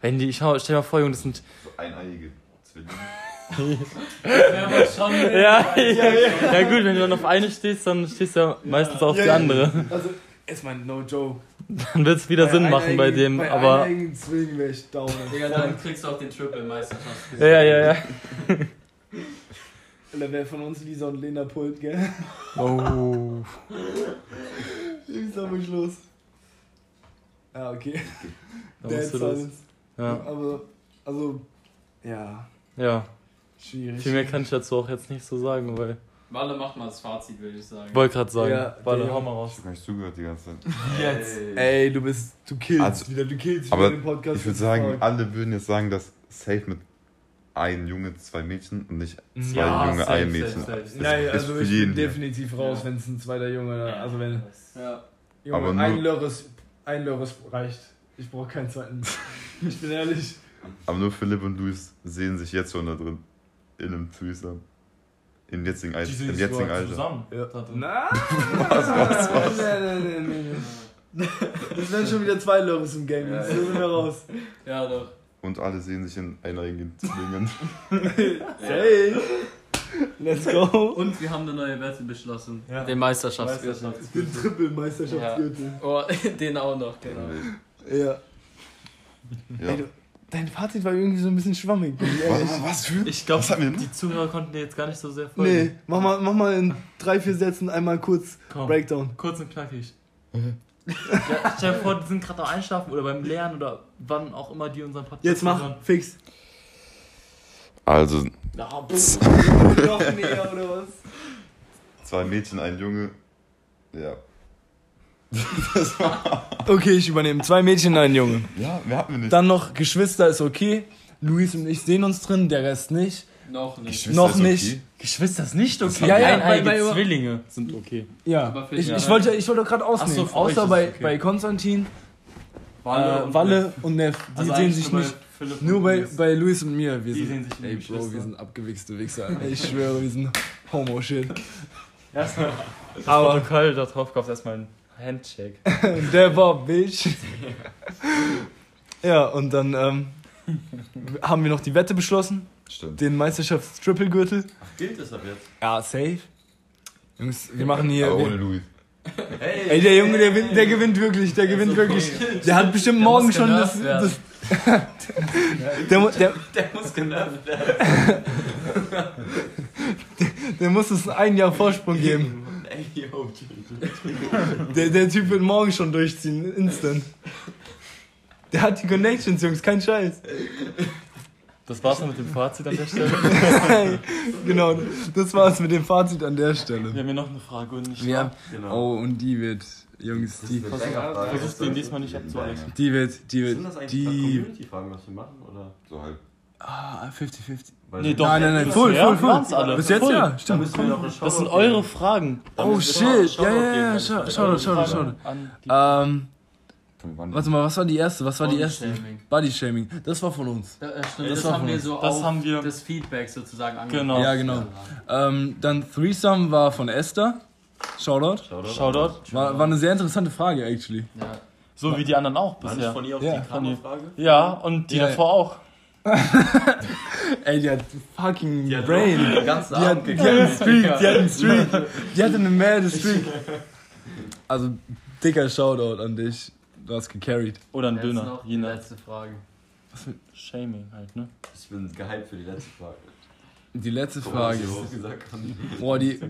Wenn die, ich schau, stell dir mal vor, Junge, das sind So eineiige Zwillinge. <laughs> <laughs> Ja, schon. Ja, ja, ja, gut, wenn du dann auf eine stehst, dann stehst du ja meistens auf Ja, die ja. andere. Also, erstmal no joke. Dann wird es wieder Sinn machen bei dem, bei aber. Zwillingen wäre ich down. Digga, dann kriegst du auch den Triple Meisterschaft. Ja, ja, ja. Da wäre von uns Lisa und Lena Pult, gell? Oh. Ich sag mal los. Ja, okay. Da Dead musst du das. Silence. Ja. Aber, also, ja, ja. Schwierig. Viel mehr kann ich dazu auch jetzt nicht so sagen, weil. Walle macht mal das Fazit, würde ich sagen. Ich wollte gerade sagen, Ja, hau mal Ich raus. hab gar nicht zugehört die ganze Zeit. Jetzt. Ey, du bist, du killst Also, wieder, du killst aber wieder den Podcast. Ich würde sagen, alle würden jetzt sagen, dass safe mit ein Junge, zwei Mädchen und nicht zwei Ja, Junge, safe, ein safe, Mädchen. safe. Das Nein, also für ich bin hier. definitiv raus, wenn es ein zweiter Junge oder, also wenn, Ja. Junge, Aber ein Lörres, ein Lörres reicht. Ich brauche keinen zweiten. <laughs> ich bin ehrlich. Aber nur Philipp und Luis sehen sich jetzt schon da drin. In einem Threesome. Im jetzigen, Al im jetzigen Alter. Ja. Na, was, was, was? Nee, nee, nee, nee. Das wären schon wieder zwei Lörres im Game, jetzt sind wir raus. Ja, doch. Und alle sehen sich in eineigen Zwillingen. <laughs> Hey! Let's go. Und wir haben eine neue Wette beschlossen. Ja. Den Meisterschaftsgürtel. Den Triple-Meisterschaftsgürtel. Oh, <laughs> den auch noch, genau. Ja. Ja. Ey, du, dein Fazit war irgendwie so ein bisschen schwammig. Was, was für? Ich glaube, die Zuhörer konnten dir jetzt gar nicht so sehr folgen. Nee, mach mal, mach mal in drei, vier Sätzen einmal kurz Komm. Breakdown. Kurz und knackig. ja, stell dir vor, die sind gerade am Einschlafen oder beim Lernen oder wann auch immer die unseren Podcast Jetzt mach, hören. fix. Also, Ja, <laughs> pff. Noch näher oder was? zwei Mädchen, ein Junge. Ja. <laughs> Okay, ich übernehme. Zwei Mädchen, ein Junge. Ja, mehr hatten wir nicht. Dann noch Geschwister ist okay. Luis und ich sehen uns drin, der Rest nicht. Noch nicht. Geschwister noch ist okay. nicht. Geschwister ist nicht okay. Ja, ja, bei- bei- Zwillinge sind okay. Ja, ich, ich wollte, ich wollte gerade ausnehmen. So, Außer bei, okay. bei Konstantin, Walle, äh, Walle und Neff. Die Also sehen sich nicht. Nur und bei, Luis. bei Luis und mir. Wir Die sind, sehen sich wie ey, Bro, wir sind abgewichste Wichser. Ich schwöre, wir sind <laughs> Homo-Shit. Erstmal das Aber- Protokoll da drauf es erstmal ein Handshake. <laughs> Der war Bitch. <laughs> Ja, und dann ähm, haben wir noch die Wette beschlossen. Stimmt. Den Meisterschafts-Triple-Gürtel. Gilt das ab jetzt? Ja, safe. Jungs, wir machen hier. Aber ohne Louis. Ey, der Junge, der, gewinnt- der gewinnt wirklich, der gewinnt wirklich. Der hat bestimmt morgen muss schon das. das <laughs> der, mu- der, Der muss genervt werden. der muss es ein Jahr Vorsprung geben. Ey, yo, Der, der Typ wird morgen schon durchziehen, instant. Der hat die Connections, Jungs, kein Scheiß. Das war's dann mit dem Fazit an der Stelle. <laughs> genau, das war's mit dem Fazit an der Stelle. Wir haben hier noch eine Frage und nicht Ja. Genau. Oh, und die wird, Jungs, die, Versuchst den diesmal nicht abzuweichen. die wird, die Sind das wird, eigentlich die. Community-Fragen, was wir machen? Oder? So halt. Ah, 50-50. Weil Nee, doch. Nein, nein, nein, voll, voll, voll. Bis jetzt Voll. ja, stimmt. Das sind eure. Fragen. Oh shit, ja, ja, ja, schau, schau, schau, schau. Ähm, warte mal, was war die erste? Was war die erste? Bodyshaming. Body Shaming. Das war von uns. Da, äh, stimmt, Das haben wir so Das auf haben wir- das Feedback sozusagen Genau. Ja, genau. Ähm, dann Threesome war von Esther. Shoutout. Shoutout. Shoutout. War, war eine sehr interessante Frage, actually. Ja. So wie die anderen auch War nicht bisher. von ihr auch Ja, die. Kammerfrage? Ja, und die Ja, davor auch. <laughs> Ey, die hat fucking Die hat Brain. Den ganzen Die hat, die hat einen Streak, die hat einen Streak. Die hatte eine mad Streak. <laughs> Also, dicker Shoutout an dich. Du hast gecarried. Oder ein Döner. noch die Je nach letzte Frage. Shaming halt, ne? Ich bin gehypt für die letzte Frage. Die letzte Frage. was haben. Boah, die.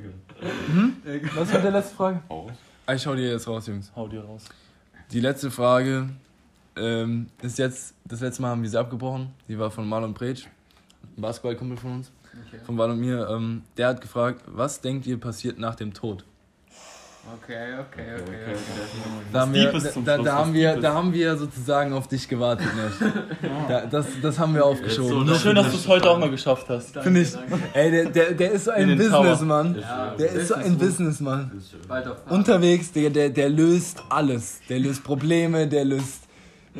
Was war die letzte Frage? Ah, Ich schau dir jetzt raus, Jungs. Hau dir raus. Die letzte Frage ähm, ist jetzt, das letzte Mal haben wir sie abgebrochen. Die war von Marlon Pretsch, ein Basketballkumpel von uns, Okay. von Marlon und mir. Ähm, der hat gefragt, was denkt ihr passiert nach dem Tod? Okay, okay, okay. Okay, okay. Da haben, wir, da, zum da, haben wir, da haben wir sozusagen auf dich gewartet, Neff. <laughs> da, das, das haben wir aufgeschoben. so, Schön, dass du es heute auch mal geschafft hast. Finde ich. Ey, der, der, der ist so ein. Businessmann. Ja, Der ist so ein Businessmann. Unterwegs, der, der, der löst alles. Der löst Probleme, der löst,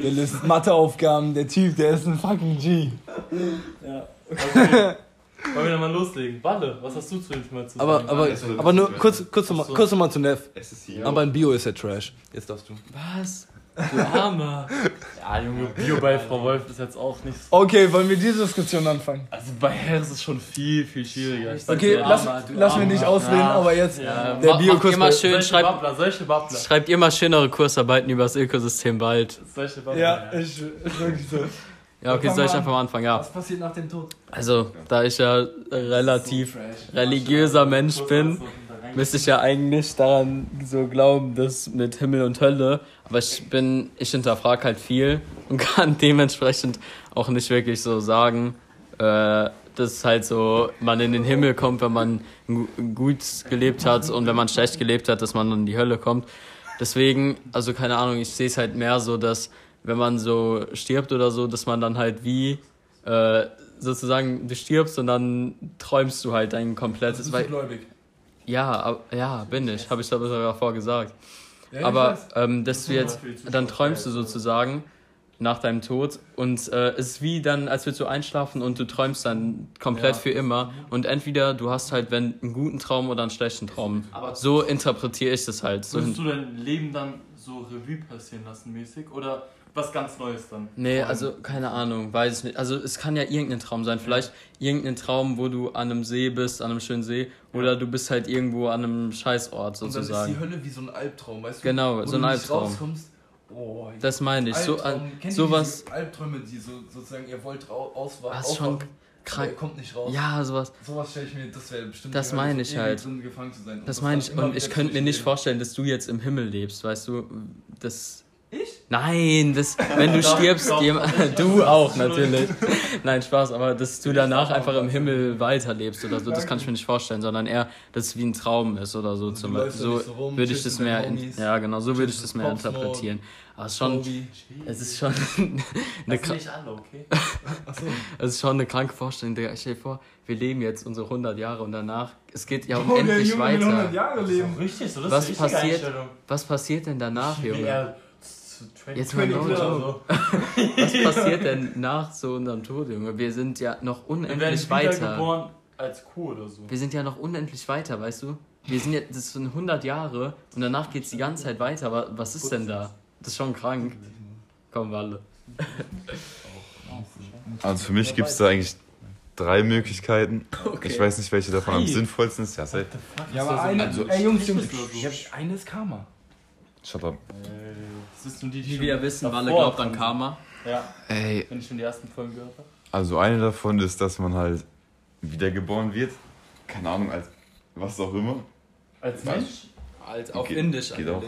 der löst Matheaufgaben. Der Typ, der ist ein fucking G. Ja. Okay. Wollen wir dann mal loslegen? Walle, was hast du zu dem Thema zu Aber, sagen? aber, aber nur kurz, kurz nochmal kurz noch mal zu Neff. Es ist hier. Aber in Bio ist er Trash. Jetzt darfst du. Was? Du Armer. Ja, Junge, Bio bei Frau Wolf ist jetzt auch nicht. Okay, wollen wir diese Diskussion anfangen? Also bei Herr ist es schon viel, viel schwieriger. Ich Okay, lass, Armer, du lass mich nicht ausreden, Ja. aber jetzt Ja, der mach- Biokurs. immer schön, solche schreib- Babbler, solche Babbler. Schreibt ihr mal schönere Kursarbeiten über das Ökosystem bald. Solche Babbler. Ja, ich, ist wirklich so. Ja, okay, soll ich einfach mal anfangen, ja. Was passiert nach dem Tod? Also, da ich ja relativ religiöser Mensch bin, müsste ich ja eigentlich daran so glauben, dass mit Himmel und Hölle. Aber ich bin, ich hinterfrage halt viel und <laughs> kann dementsprechend auch nicht wirklich so sagen, äh, dass halt so man in den Himmel kommt, wenn man gu- gut gelebt hat und wenn man schlecht gelebt hat, dass man dann in die Hölle kommt. Deswegen, also keine Ahnung, ich sehe es halt mehr so, dass wenn man so stirbt oder so, dass man dann halt wie äh, sozusagen du stirbst und dann träumst du halt dein komplettes. Weil, gläubig. ja, ab- ja, bin ich, habe ich da sogar vorgesagt. Ja, Aber ähm, dass du jetzt, dann träumst du sozusagen nach deinem Tod und äh, es ist wie dann, als würdest du einschlafen und du träumst dann komplett Ja. für immer und entweder du hast halt wenn einen guten Traum oder einen schlechten Traum. Aber So interpretiere ich das halt. So Würdest du dein Leben dann so Revue passieren lassen mäßig? Oder was ganz Neues dann. Nee, also keine Ahnung, weiß ich nicht. Also es kann ja irgendein Traum sein. Vielleicht irgendein Traum, wo du an einem See bist, an einem schönen See. Oder du bist halt irgendwo an einem Scheißort Und dann ist die sozusagen. Hölle wie so ein Albtraum, weißt du? Genau, Wo so ein du Albtraum. rauskommst. Oh, Das meine ich. So, Albtraum. an, Kennt ihr sowas. diese Albträume, die so sozusagen, ihr wollt. Was schon krank. Kommt nicht raus. Ja, sowas. Sowas stelle ich mir, das wäre bestimmt. Das meine so ich halt. drin gefangen zu sein. Das das meine ich. Und ich könnte mir nicht vorstellen, dass du jetzt im Himmel lebst, weißt du? Das. Ich? Nein, das, wenn du Doch, stirbst, doch. jem- <laughs> du auch natürlich. Nein, Spaß, aber dass du danach einfach im Himmel weiterlebst oder so, das kann ich mir nicht vorstellen, sondern eher, dass es wie ein Traum ist oder so. Zum so so rum, würde ich das mehr, in, ja genau, so würde ich das mehr interpretieren. Aber es ist schon, es ist schon <laughs> eine, alle, okay? <laughs> Es ist schon eine kranke Vorstellung. Digga. Stell dir vor, wir leben jetzt unsere 100 Jahre und danach, es geht ja Oh, unendlich 100 weiter. Jahre leben. Richtig, so das Was passiert-. Was passiert denn danach, Junge? Zu 20 Jetzt mal no oder joke. so. <laughs> Was passiert denn <laughs> nach so unserem Tod, Junge? Wir sind ja noch unendlich weiter. wiedergeboren als Kuh oder so. Wir sind ja noch unendlich weiter, weißt du? Wir sind jetzt, das sind 100 Jahre und danach geht's die ganze Zeit weiter. Aber was ist denn da? Das ist schon krank. Komm, Walle. <laughs> Also für mich gibt es da eigentlich drei Möglichkeiten. Ich weiß nicht, welche davon am sinnvollsten ist. Ja, safe. Ja, aber eine. Also- ey, Jungs, Jungs. Ich hab, eine ist Karma. Shut up. Das ist nur die, die Wie wir wissen, Walle davor glaubt an. Karma. Ja, Ey, wenn ich schon die ersten Folgen gehört habe. also eine davon ist, dass man halt wiedergeboren wird. Keine Ahnung, als was auch immer. Als? Mensch, Als auf Geht- Indisch geht auch.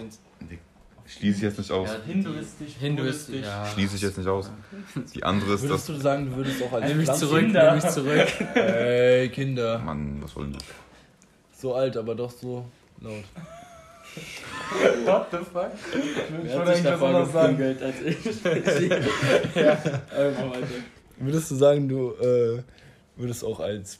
Schließe ich jetzt nicht aus. Ja, hinduistisch, Hinduistisch. Ja. Schließe ich jetzt nicht aus. Die andere ist Würdest das. du sagen, du würdest auch als Nimm mich zurück, Kinder. nimm mich zurück. <laughs> Ey, Kinder. Mann, was wollen die? So alt, aber doch so laut. What the fuck? Wer hat sich davor geprügelt als ich? <laughs> ja, einfach weiter. Würdest du sagen, du äh, würdest auch als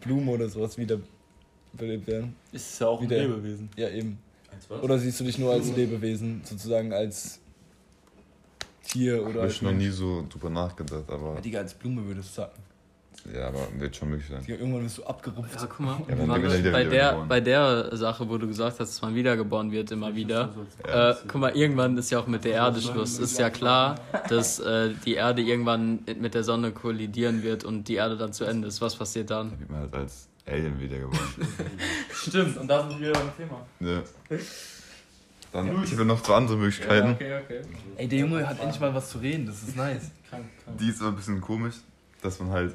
Blume oder sowas wiederbelebt werden? Ist es ja auch ein Wieder. Lebewesen. Ja, eben. Als was? Oder siehst du dich nur als Lebewesen, sozusagen als Tier oder Habe als ich noch nie so drüber nachgedacht, aber Ja, Digga, als Blume würdest du sagen. Ja, aber wird schon möglich sein. Digga, irgendwann bist du abgerupft. Ja, guck mal, Ja, bin ich wieder bei, der, wiedergeboren. bei der Sache, wo du gesagt hast, dass man wiedergeboren wird, immer wieder. Äh, guck mal, irgendwann ist ja auch mit der Erde Schluss. Ist ja klar, dass äh, die Erde irgendwann mit der Sonne kollidieren wird und die Erde dann zu Ende ist. Was passiert dann? Da wird man halt als Alien wiedergeboren. <laughs> Stimmt, und da sind wir wieder beim Thema. ne. Dann, ich habe noch zwei andere Möglichkeiten. okay, okay. Ey, der Junge hat endlich mal was zu reden, das ist nice. Krank, krank. Die ist aber ein bisschen komisch, dass man halt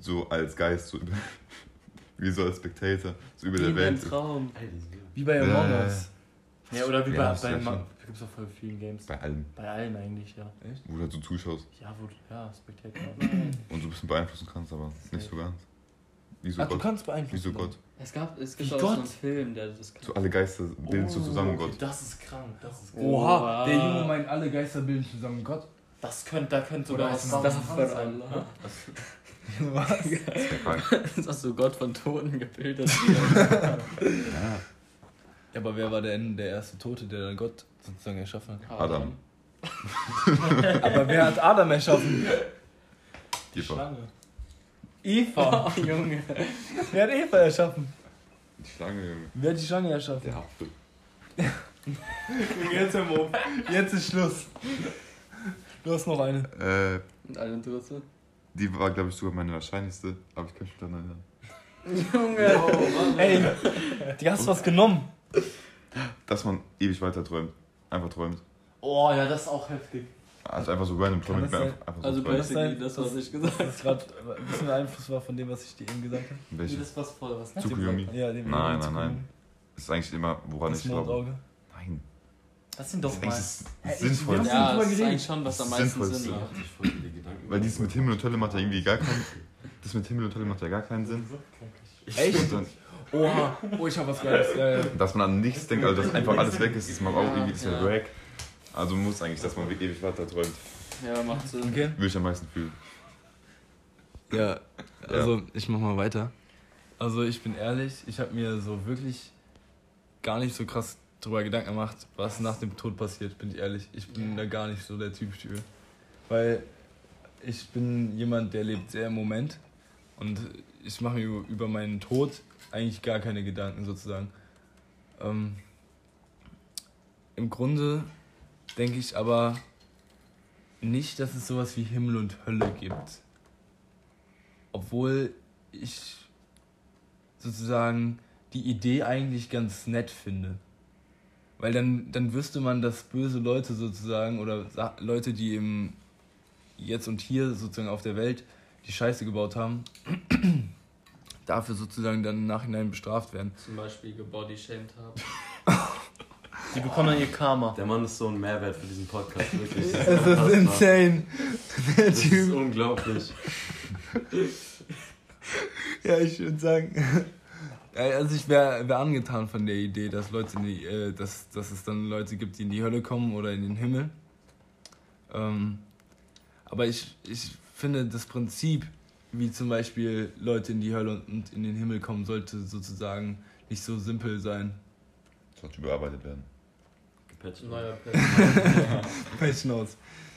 so als Geist, so über, <laughs> wie so als Spectator, so über der Welt ist. Traum. Wie bei Among ja, Us. Ja, oder wie Ja, bei, das bei Ma- schon- gibt's auch voll vielen Games. Bei allem, Bei allen eigentlich, ja. wo du halt so zuschaust Ja, wo du, ja, Spectator. <clears throat> und so ein bisschen beeinflussen kannst, aber nicht so ganz. Wie so Ach, du Gott. kannst Wie beeinflussen. so Gott. Es, gab, es gibt Wie auch so Gott? einen Film, der das kann. So alle Geister bilden so zusammen Gott. Das ist krank, das ist krank. Oha, Oha. der Junge meint, alle Geister bilden zusammen Gott. Das könnte, da könnte sogar Oder was dran das für sein. Allah? <laughs> <laughs> Was? <laughs> Das hast du Gott von Toten gebildet. <laughs> Ja. Ja, aber wer war denn der erste Tote, der dann Gott sozusagen erschaffen hat? Adam. Aber wer hat Adam erschaffen? Die Eva. Schlange. Eva. Oh, Junge. Wer hat Eva erschaffen? Die Schlange, Junge. Wer hat die Schlange erschaffen? Der Apfel. Jetzt im Hof. Jetzt ist Schluss. Du hast noch eine. Äh, Und eine dritte. Die war, glaube ich, sogar meine wahrscheinlichste, aber ich kann mich daran erinnern. Junge. Ey, die hast was genommen. Dass man ewig weiter träumt. Einfach träumt. Oh ja, das ist auch heftig. Also einfach so random träumt. das Einfach, einfach so Also träumt. basically sein, das, was ich gesagt habe. Das ist gerade ein bisschen Einfluss war von dem, was ich dir eben gesagt habe. Wie Welche? das was voll was? Tsukuyomi? Ja, dem Nein, nein, nein. Das ist eigentlich immer, woran Das ich glaube. Das sind doch ist mal. eigentlich das ich- Sinnvollste. wir Ja, das ist eigentlich schon, was am meisten. Sinn macht. Weil dieses mit Himmel und Hölle macht ja irgendwie gar keinen. Das mit Himmel und Hölle macht ja gar keinen Sinn. Echt? Und Oha. Oh, ich hab was Geiles. Ja, ja. dass man an nichts denkt, also dass einfach alles weg ist, das macht auch Ja, irgendwie bisschen ja. wack. Also muss eigentlich, dass man ewig weiter träumt. Ja, macht Sinn. Okay. Würde ich am meisten fühlen. Ja, also ich mach mal weiter. Also ich bin ehrlich, ich habe mir so wirklich gar nicht so krass drüber Gedanken gemacht, was nach dem Tod passiert, bin ich ehrlich. Ich bin da gar nicht so der Typ für. Weil ich bin jemand, der lebt sehr im Moment und ich mache mir über meinen Tod eigentlich gar keine Gedanken sozusagen. Ähm, Im Grunde denke ich aber, nicht, dass es sowas wie Himmel und Hölle gibt. Obwohl ich sozusagen die Idee eigentlich ganz nett finde. Weil dann, dann wüsste man, dass böse Leute sozusagen oder Leute, die im Jetzt und Hier sozusagen auf der Welt die Scheiße gebaut haben, <clears throat> dafür sozusagen dann im Nachhinein bestraft werden. Zum Beispiel gebodyshamed haben. <laughs> Die bekommen dann ihr Karma. Der Mann ist so ein Mehrwert für diesen Podcast, wirklich. Das <laughs> Es ist insane. Der Das ist Typ. unglaublich. <laughs> Ja, ich würde sagen. Also ich wäre wär angetan von der Idee, dass Leute in die, äh, dass, dass es dann Leute gibt, die in die Hölle kommen oder in den Himmel. Ähm, aber ich, ich finde das Prinzip, wie zum Beispiel Leute in die Hölle und in den Himmel kommen, sollte sozusagen nicht so simpel sein. Sollte überarbeitet werden. Gepatcht. Neuer Patchen aus.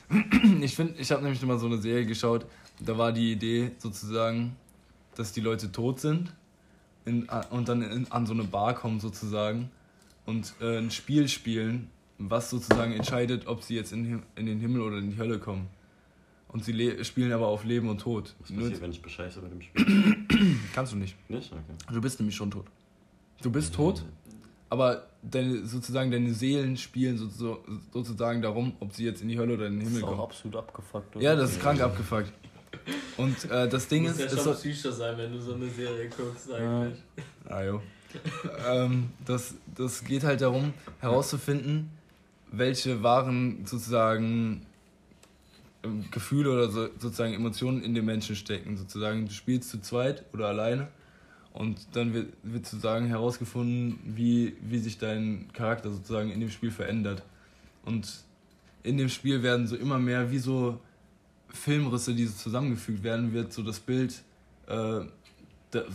<laughs> Ich finde, ich habe nämlich mal so eine Serie geschaut, da war die Idee sozusagen, dass die Leute tot sind in, und dann in, an so eine Bar kommen sozusagen und äh, ein Spiel spielen, was sozusagen entscheidet, ob sie jetzt in, in den Himmel oder in die Hölle kommen. Und sie le spielen aber auf Leben und Tod. Was Nur, passiert, wenn ich bescheiße mit dem Spiel? <clears throat> kannst du nicht. Nicht? Okay. Du bist nämlich schon tot. Du bist tot, aber deine, sozusagen deine Seelen spielen so, sozusagen darum, ob sie jetzt in die Hölle oder in den Das Himmel ist auch kommen. absolut abgefuckt. oder? Ja, das ist krank abgefuckt. Und äh, das Ding Muss ist, ja ist schon so, psychisch sein, wenn du so eine Serie guckst eigentlich. ah, jo. ähm, das, das geht halt darum, herauszufinden, welche wahren sozusagen ähm, Gefühle oder so, sozusagen Emotionen in den Menschen stecken. Sozusagen, du spielst zu zweit oder alleine und dann wird, wird sozusagen herausgefunden, wie, wie sich dein Charakter sozusagen in dem Spiel verändert. Und in dem Spiel werden so immer mehr wie so Filmrisse, die so zusammengefügt werden, wird so das Bild äh,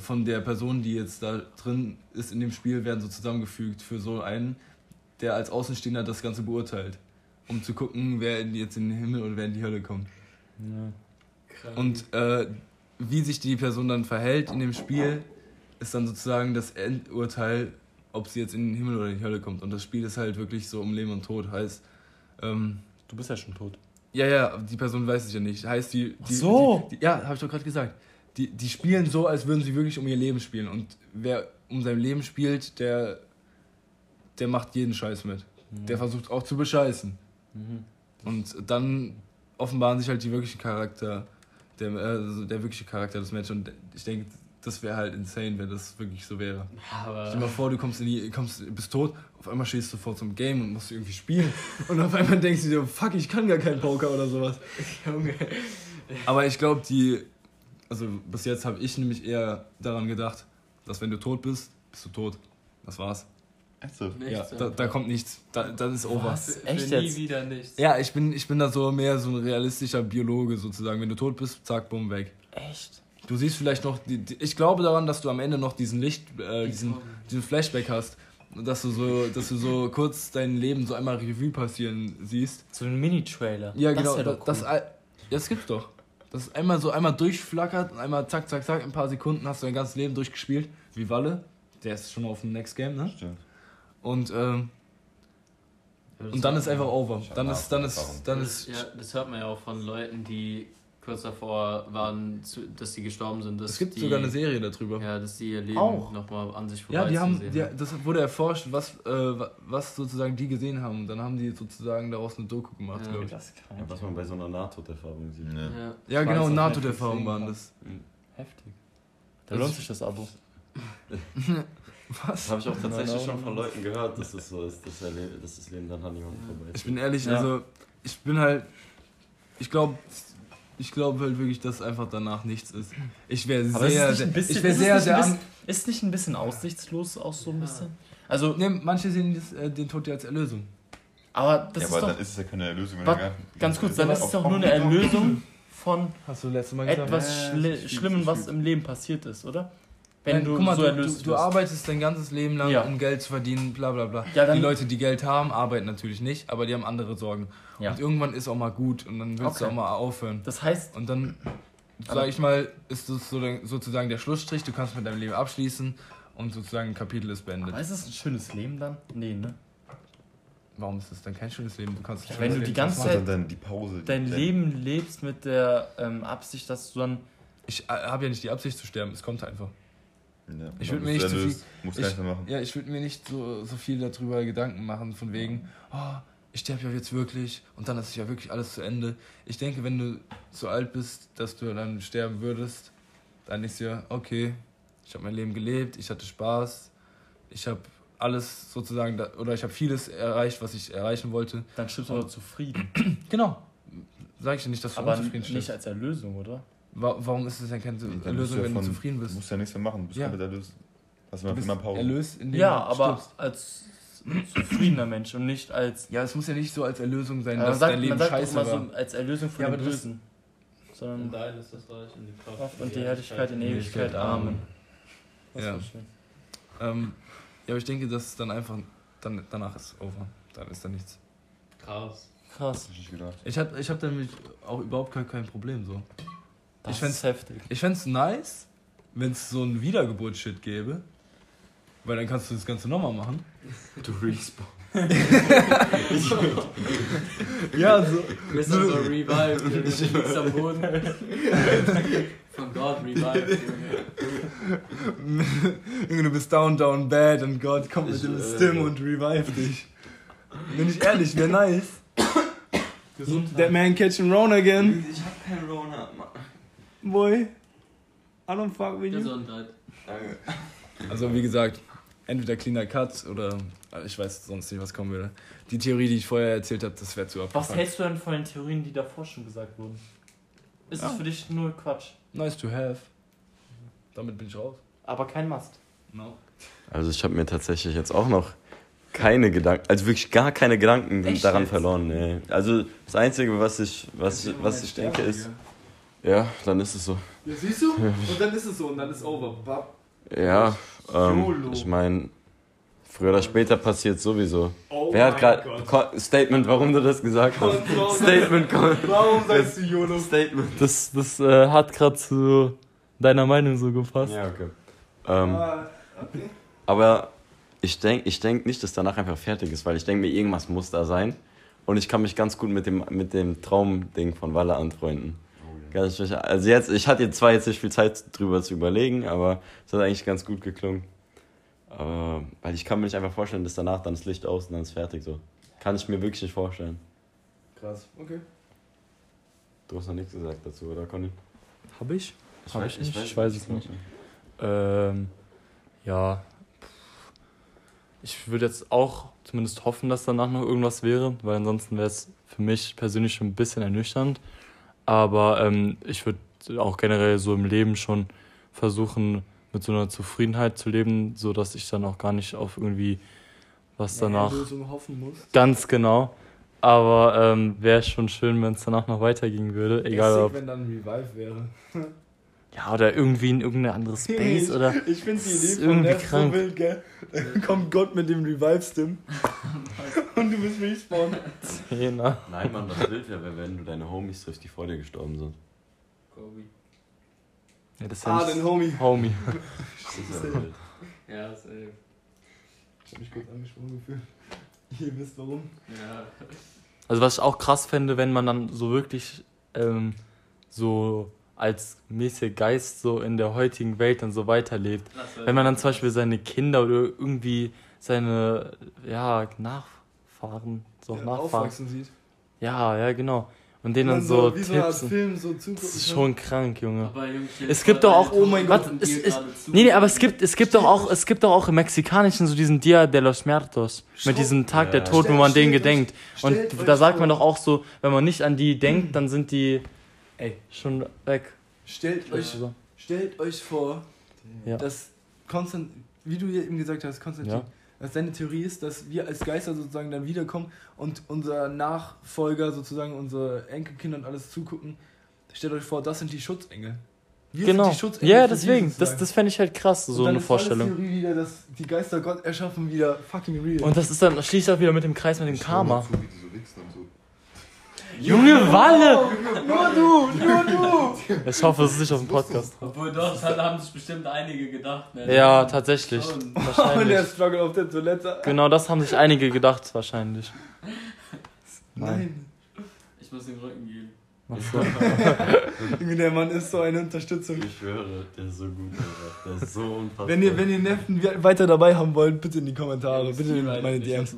von der Person, die jetzt da drin ist in dem Spiel, werden so zusammengefügt für so einen, der als Außenstehender das Ganze beurteilt. Um zu gucken, wer in- jetzt in den Himmel oder wer in die Hölle kommt. Ja. Und äh, wie sich die Person dann verhält in dem Spiel, ist dann sozusagen das Endurteil, ob sie jetzt in den Himmel oder in die Hölle kommt. Und das Spiel ist halt wirklich so um Leben und Tod. Heißt, ähm, Du bist ja schon tot. Ja, ja, die Person weiß es ja nicht. Heißt, die. die Ach so. Die, die, ja, habe ich doch gerade gesagt. Die, die spielen so, als würden sie wirklich um ihr Leben spielen. Und wer um sein Leben spielt, der, der macht jeden Scheiß mit. Der versucht auch zu bescheißen. Mhm. Und dann offenbaren sich halt die wirklichen Charakter, der, also der wirkliche Charakter des Menschen. Und ich denke, das wäre halt insane, wenn das wirklich so wäre. Aber Stell dir mal vor, du kommst in die, kommst, bist tot, auf einmal stehst du vor zum Game und musst irgendwie spielen. Und auf einmal denkst du dir, fuck, ich kann gar keinen Poker oder sowas. Junge. Aber ich glaube, die, also bis jetzt habe ich nämlich eher daran gedacht, dass wenn du tot bist, bist du tot. Das war's. Also, ja, da, da kommt nichts. Da, dann ist over. Was? Echt nie jetzt? wieder nichts. Ja, ich bin, ich bin da so mehr so ein realistischer Biologe sozusagen. Wenn du tot bist, zack, bumm, weg. Echt? Du siehst vielleicht noch, die, die, ich glaube daran, dass du am Ende noch diesen Licht, äh, diesen, diesen Flashback hast. Dass du so, dass du so kurz dein Leben so einmal Revue passieren siehst. So ein Mini-Trailer. Ja, das genau. wär Das, doch das, cool. das, das gibt's doch. Das ist einmal so einmal durchflackert und einmal zack, zack, zack, in ein paar Sekunden hast du dein ganzes Leben durchgespielt. Wie Walle. Der ist schon auf dem Next Game, ne? stimmt. Und, ähm, und dann ist einfach over. Dann ist, dann ist, dann ist. ja, das hört man ja auch von Leuten, die kurz davor waren, zu, dass sie gestorben sind. Dass Es gibt die, sogar eine Serie darüber. Ja, dass die ihr Leben nochmal an sich Ja, die haben, die, das wurde erforscht, was, äh, wa- was sozusagen die gesehen haben. Und dann haben die sozusagen daraus eine Doku gemacht, Ja. glaube ich. Das ist krank. Ja, was man bei so einer Nahtoderfahrung sieht. Ja. Ja, Ich genau, Netflix waren das. Heftig. Da lohnt sich das Abo. <laughs> Was? Das habe ich auch tatsächlich Nein, schon von. Leuten gehört, dass das so ist, dass, das Leben dann an jemandem vorbei ist. Ich bin ehrlich, Ja. also ich bin halt, ich glaube, ich glaube halt wirklich, dass einfach danach nichts ist. Ich wäre sehr, ist bisschen, ich es sehr, nicht sehr ein an, bisschen, ist nicht ein bisschen aussichtslos auch so ein bisschen? Also, ne, manche sehen das, äh, den Tod ja als Erlösung. aber das ja, ist aber doch, dann ist es ja keine Erlösung. wenn gar- ganz kurz, dann ist es doch nur eine Erlösung von Hast du letztes Mal gesagt? etwas Ja, Schli das ist Schlimmem, was im Leben passiert ist, oder? Wenn Nein, du guck mal, so du, erlöst du, du arbeitest dein ganzes Leben lang, Ja. um Geld zu verdienen, bla bla bla. Ja, die Leute, die Geld haben, arbeiten natürlich nicht, aber die haben andere Sorgen. Ja. Und irgendwann ist auch mal gut und dann willst du Okay. auch mal aufhören. Das heißt, Und dann, Aber- sag ich mal, ist das so, sozusagen der Schlussstrich, du kannst mit deinem Leben abschließen und sozusagen ein Kapitel ist beendet. aber ist es ein schönes Leben dann? Nee, ne? warum ist das dann kein schönes Leben? Du kannst Ja, wenn du die ganze Zeit dann die Pause? dein kleine- Leben lebst mit der ähm, Absicht, dass du dann. Ich äh, habe ja nicht die Absicht zu sterben, es kommt einfach. Ja, Ich dann würd mir nicht zu gar Ich, nicht ja, ich würde mir nicht so, so viel darüber Gedanken machen, von wegen, oh, ich sterbe ja jetzt wirklich und dann ist ja wirklich alles zu Ende. Ich denke, wenn du so alt bist, dass du dann sterben würdest, dann ist ja, okay, ich habe mein Leben gelebt, ich hatte Spaß, ich habe alles sozusagen, oder ich habe vieles erreicht, was ich erreichen wollte. Dann stirbst du aber zufrieden. <clears throat> Genau. Sag ich dir nicht, dass du Aber unzufrieden nicht stirbst. als Erlösung, oder? Wa warum ist es denn keine bist Lösung, ja wenn von- du zufrieden Du bist? musst ja nichts mehr machen, du bist Ja. komplett erlöst. Hast du Du bist immer Pause. erlöst, indem Ja, du aber stirbst. als zufriedener Mensch und nicht als. Ja, es muss ja nicht so als Erlösung sein, man dass sagt, dein Leben man sagt doch scheiße immer war. so als Erlösung von Ja, dem das- Bösen. Sondern Dein ist das Reich und die Kraft Kraft und die Herrlichkeit in Ewigkeit. Amen. Das Ja. schön. Ähm, ja, aber ich denke, dass es dann einfach, dann, danach ist over. Dann ist da nichts. Krass. Krass. Hab ich. Ich hab, ich hab damit auch überhaupt kein, kein Problem so. Das Ich fänd's- ist heftig. Ich fänd's nice, wenn es so ein Wiedergeburt-Shit gäbe. Weil dann kannst du das Ganze nochmal machen. Du respawn. <laughs> Ja, so. Du bist so revived, Junge. Du liegst am Boden. <laughs> Von Gott revived, Junge. Du bist down, down, bad und Gott kommt mit dem äh, Stim und revive dich. Bin ich ehrlich, wäre nice. That man catching Rona again. Ich hab keinen Rona, Mann. Boy. I don't fuck with you. Gesundheit. Danke. Also wie gesagt, entweder cleaner Cut oder äh, ich weiß sonst nicht, was kommen würde. Die Theorie, die ich vorher erzählt habe, das wäre zu Was abgefuckt. hältst du denn von den Theorien, die davor schon gesagt wurden? Ist Ja. es für dich nur Quatsch? Nice to have. Damit bin ich raus. Aber kein Must. No. Also ich habe mir tatsächlich jetzt auch noch keine Gedanken, also wirklich gar keine Gedanken Echt daran verloren. Nee. Also das Einzige, was ich, was, ich- was ich denke ist, ja, dann ist es so. Ja, siehst du? Und dann ist es so und dann ist over. Bap. Ja, ähm, ich meine, früher oder später passiert sowieso. Oh Wer hat gerade. Statement, warum du das gesagt hast? Statement. Warum sagst du YOLO? Statement. Das, das äh, hat gerade zu deiner Meinung so gepasst. Ja, okay. Ähm, Ah, okay. aber ich denke ich denk nicht, dass danach einfach fertig ist, weil ich denke mir, irgendwas muss da sein. Und ich kann mich ganz gut mit dem, mit dem Traumding von Walle anfreunden. Ganz sicher. Also jetzt, ich hatte jetzt zwar jetzt nicht viel Zeit drüber zu überlegen, aber es hat eigentlich ganz gut geklungen. Aber, weil ich kann mir nicht einfach vorstellen, dass danach dann das Licht aus und dann ist fertig so. Kann ich mir wirklich nicht vorstellen. Krass, okay. Du hast noch nichts gesagt dazu, oder Conny? Hab ich? Hab weiß- ich nicht? weiß Ich weiß es nicht. Ähm, ja. Ich würde jetzt auch zumindest hoffen, dass danach noch irgendwas wäre, weil ansonsten wäre es für mich persönlich schon ein bisschen ernüchternd. Aber ähm, ich würde auch generell so im Leben schon versuchen, mit so einer Zufriedenheit zu leben, so dass ich dann auch gar nicht auf irgendwie was danach. Lösung hoffen muss. Ganz genau. Aber ähm, wäre schon schön, wenn es danach noch weitergehen würde. Egal Sick, ob. wenn dann Revive wäre. <laughs> Ja, oder irgendwie in irgendeine andere Space oder. Ich finde die Idee von irgendwie der krank. so wild, gell? Dann kommt Gott mit dem Revive-Stim und du bist respawned. Zehner. Nein, Mann, das Bild wäre, wenn du deine Homies triffst, die vor dir gestorben sind. Kobe. Ja, das ja Ah, den Homie. Homie. <laughs> Ja wild. Ja, safe. Ich hab mich kurz angesprochen gefühlt. Ihr wisst warum. Ja. Also was ich auch krass fände, wenn man dann so wirklich ähm, so als mäßiger Geist so in der heutigen Welt dann so weiterlebt. Wenn man dann zum Beispiel seine Kinder oder irgendwie seine ja, Nachfahren, so Ja, Nachfahren. aufwachsen sieht. Ja, ja, genau. Und denen dann so wie so Art Tipps. und- Film so. Das ist schon krank, Junge. Es gibt doch auch- oh mein Gott, es zu. Nee, nee, aber es gibt, es gibt doch auch, es gibt doch auch im Mexikanischen so diesen Dia de los Muertos. Mit diesem Tag der Ja. Toten, wo man denen gedenkt. Und da sagt man doch auch so, wenn man nicht an die denkt, dann sind die Ey, schon weg. stellt euch, So. stellt euch vor, Ja. dass Konstant, wie du eben gesagt hast, Konstantin, Ja. dass deine Theorie ist, dass wir als Geister sozusagen dann wiederkommen und unser Nachfolger sozusagen, unsere Enkelkinder und alles zugucken. Stellt euch vor, das sind die Schutzengel. Wir Genau. sind die Schutzengel. Ja, deswegen. die Das, das fände ich halt krass, Und so dann eine Vorstellung. Theorie wieder, dass die Geister Gott erschaffen, wieder fucking real. Und das ist dann, schließt auch wieder mit dem Kreis mit dem Ich Karma. zu, wie die so wichsen und so. Junge, Walle! Nur du, nur du! Ich hoffe, es ist nicht auf dem Podcast. Obwohl doch, da haben sich bestimmt einige gedacht. Ne? Ja, tatsächlich. Schon. <laughs> Und der Wahrscheinlich. Struggle auf der Toilette. Genau das haben sich einige gedacht, wahrscheinlich. Nein. Ich muss den Rücken gehen. <laughs> Junge, der Mann ist so eine Unterstützung. Ich schwöre, der ist so gut, Alter. Der ist so unfassbar. Wenn ihr, wenn ihr Neffen weiter dabei haben wollt, bitte in die Kommentare, bitte in meine Ich DMs. so.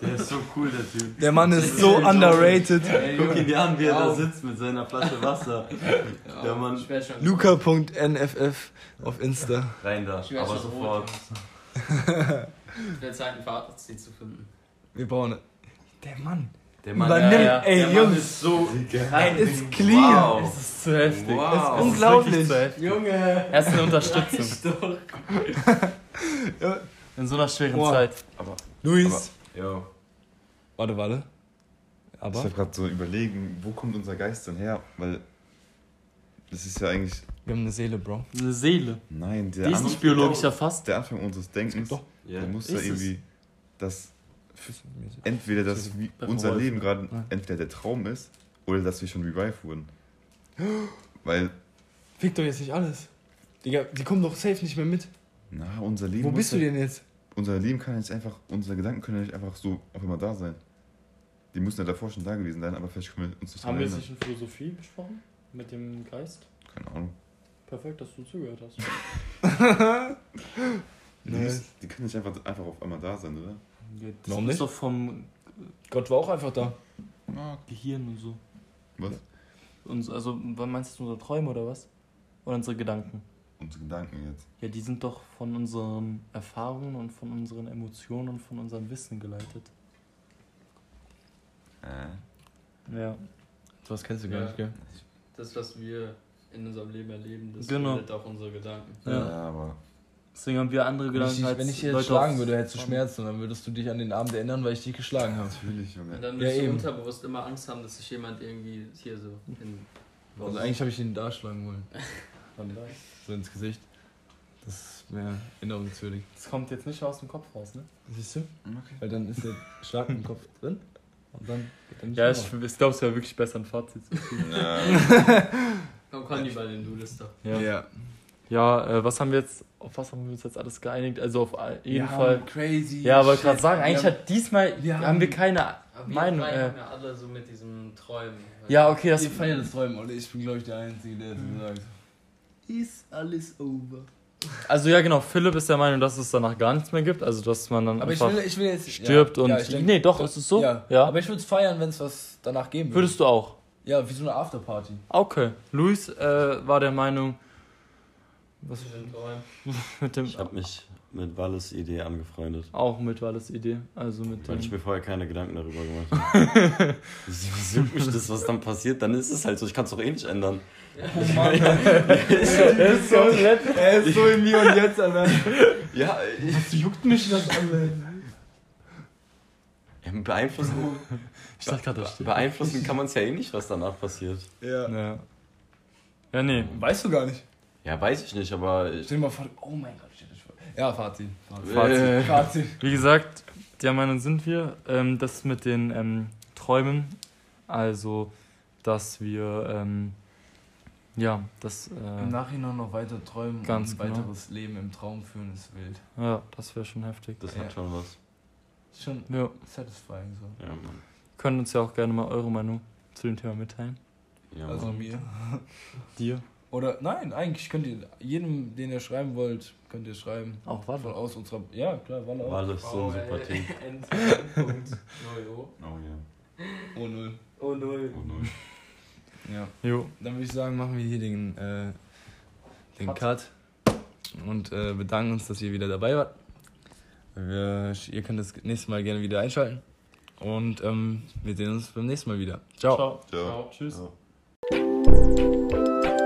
der ist so cool, der Typ. Der Mann ist so underrated. Guck ihn dir an, wie er da sitzt mit seiner Flasche Wasser. Der Mann. Luca.nff auf Insta. Rein da, aber sofort. Ich werde Zeit, ein Fazit zu finden. Wir bauen. Der Mann. Der Mann, Übernimmt, ja. ey der Mann Jungs. ist so Er ist clean. Wow. Es ist zu heftig. Wow. Es ist Unglaublich. heftig. Junge! Er ist eine Unterstützung <laughs> in so einer schweren Boah. Zeit. Luis. Yo. Warte, warte. Ich Aber. habe gerade so überlegen, wo kommt unser Geist denn her? Weil das ist ja eigentlich. Wir haben eine Seele, Bro. Eine Seele. Nein, der, Die ist An- nicht biologisch erfasst. der Anfang unseres Denkens, Doch. Ja. der muss Ist ja es? irgendwie das entweder das wie Bei unser. Leben gerade entweder der Traum ist oder dass wir schon revived wurden. <gasps> Weil, Fick doch jetzt nicht alles. Digga, die kommen doch safe nicht mehr mit. na, unser Leben. Wo bist du denn jetzt? Unser Leben kann jetzt einfach, unsere Gedanken können ja nicht einfach so auf immer da sein. Die müssen ja davor schon da gewesen sein, aber vielleicht können wir uns das Haben wir jetzt nicht in Philosophie besprochen? Mit dem Geist? Keine Ahnung. Perfekt, dass du zugehört hast. <laughs> Die, Nee. müssen- die können nicht einfach, einfach auf einmal da sein, oder? Das Warum ist nicht? doch vom Gott war auch einfach da. Gehirn und so. Was? Uns, also, was meinst du, unsere Träume oder was? Oder unsere Gedanken? Unsere Gedanken jetzt. Ja, die sind doch von unseren Erfahrungen und von unseren Emotionen und von unserem Wissen geleitet. Äh. Ja. Was kennst du gar Ja. nicht, gell? Das, was wir in unserem Leben erleben, das Genau. bildet auch unsere Gedanken. Ja. aber. Deswegen haben wir andere Wenn Gedanken ich, dich- als wenn ich jetzt Leute schlagen würde, hättest du Schmerzen und dann würdest du dich an den Abend erinnern, weil ich dich geschlagen habe. Natürlich, Junge. Und dann Ja, wirst du eben. unterbewusst immer Angst haben, dass sich jemand irgendwie hier so in. Also eigentlich habe ich ihn da schlagen wollen. <laughs> So ins Gesicht. Das wäre erinnerungswürdig. Das kommt jetzt nicht aus dem Kopf raus, ne? Siehst du? Okay. Weil dann ist der Schlag im Kopf drin. Und dann geht er nicht Ja, mehr ich, ich glaube, es wäre wirklich besser, ein Fazit zu ziehen. Komm, Conny bei den Dudelist doch. Ja, ja. Ja äh, was haben wir jetzt, auf was haben wir uns jetzt alles geeinigt? Also auf jeden Wir Fall. haben Crazy. Ja, wollte gerade sagen, eigentlich Wir hat diesmal wir haben, haben- wir keine wir Meinung. drei Äh, haben ja alle so mit diesem Träumen. ja, okay, das Ihr feiert das Träumen, oder? Ich bin, glaube ich, der Einzige, der so sagt. Ist alles over. Also ja, genau. Philipp ist der Meinung, dass es danach gar nichts mehr gibt. Also dass man dann Aber ich einfach will, ich will jetzt. stirbt ja, und ja, ich denk- nee, doch, ist es so? Ja. Ja. Aber ich würde es feiern, wenn es was danach geben würde. würdest du auch. Ja, wie so eine Afterparty. Okay. Luis äh, war der Meinung, was Träumen. <laughs> mit dem Ich habe mich mit Walles Idee angefreundet. auch mit Walles Idee, also mit Weil ich mir vorher keine Gedanken darüber gemacht habe. Juckt mich das, was dann passiert? Dann ist es halt so. Ich kann es doch eh nicht ändern. <laughs> <laughs> er ist so Er ist so in mir und jetzt, Alter. Ja, ich, Was juckt mich das an? ja, beeinflussen, Ich dachte gerade, das beeinflussen kann man es ja eh nicht, was danach passiert. Ja. Ja. Ja, nee. Weißt du gar nicht. Ja, weiß ich nicht, aber ich, Stell dir mal vor, oh mein Gott, stell dich vor. Ja, Fazit. Fazit. Äh, Fazit. Wie gesagt, der Meinung sind wir, ähm, das mit den ähm, Träumen, also dass wir, ähm, ja, das, Im äh, Nachhinein noch weiter träumen Ganz und ein genau. weiteres Leben im Traum führen ist wild. ja, das wäre schon heftig. das Ja. hat schon was. Ist schon Ja, satisfying so. Ja, Mann. könnt uns ja auch gerne mal eure Meinung zu dem Thema mitteilen. Ja, Also Mann. mir. Dir. Oder nein, eigentlich könnt ihr jedem, den ihr schreiben wollt, könnt ihr schreiben. Auch Von was? aus unserer. Ja, klar, Walle auch. Walle ist so ein super. Null Oh ja. Oh null. Oh, null. Oh nein. Ja. Jo. Dann würde ich sagen, machen wir hier den, äh, den Cut. Und äh, bedanken uns, dass ihr wieder dabei wart. Wir, ihr könnt das nächste Mal gerne wieder einschalten. Und ähm, wir sehen uns beim nächsten Mal wieder. Ciao. Ciao. Ciao. Tschüss. Ciao.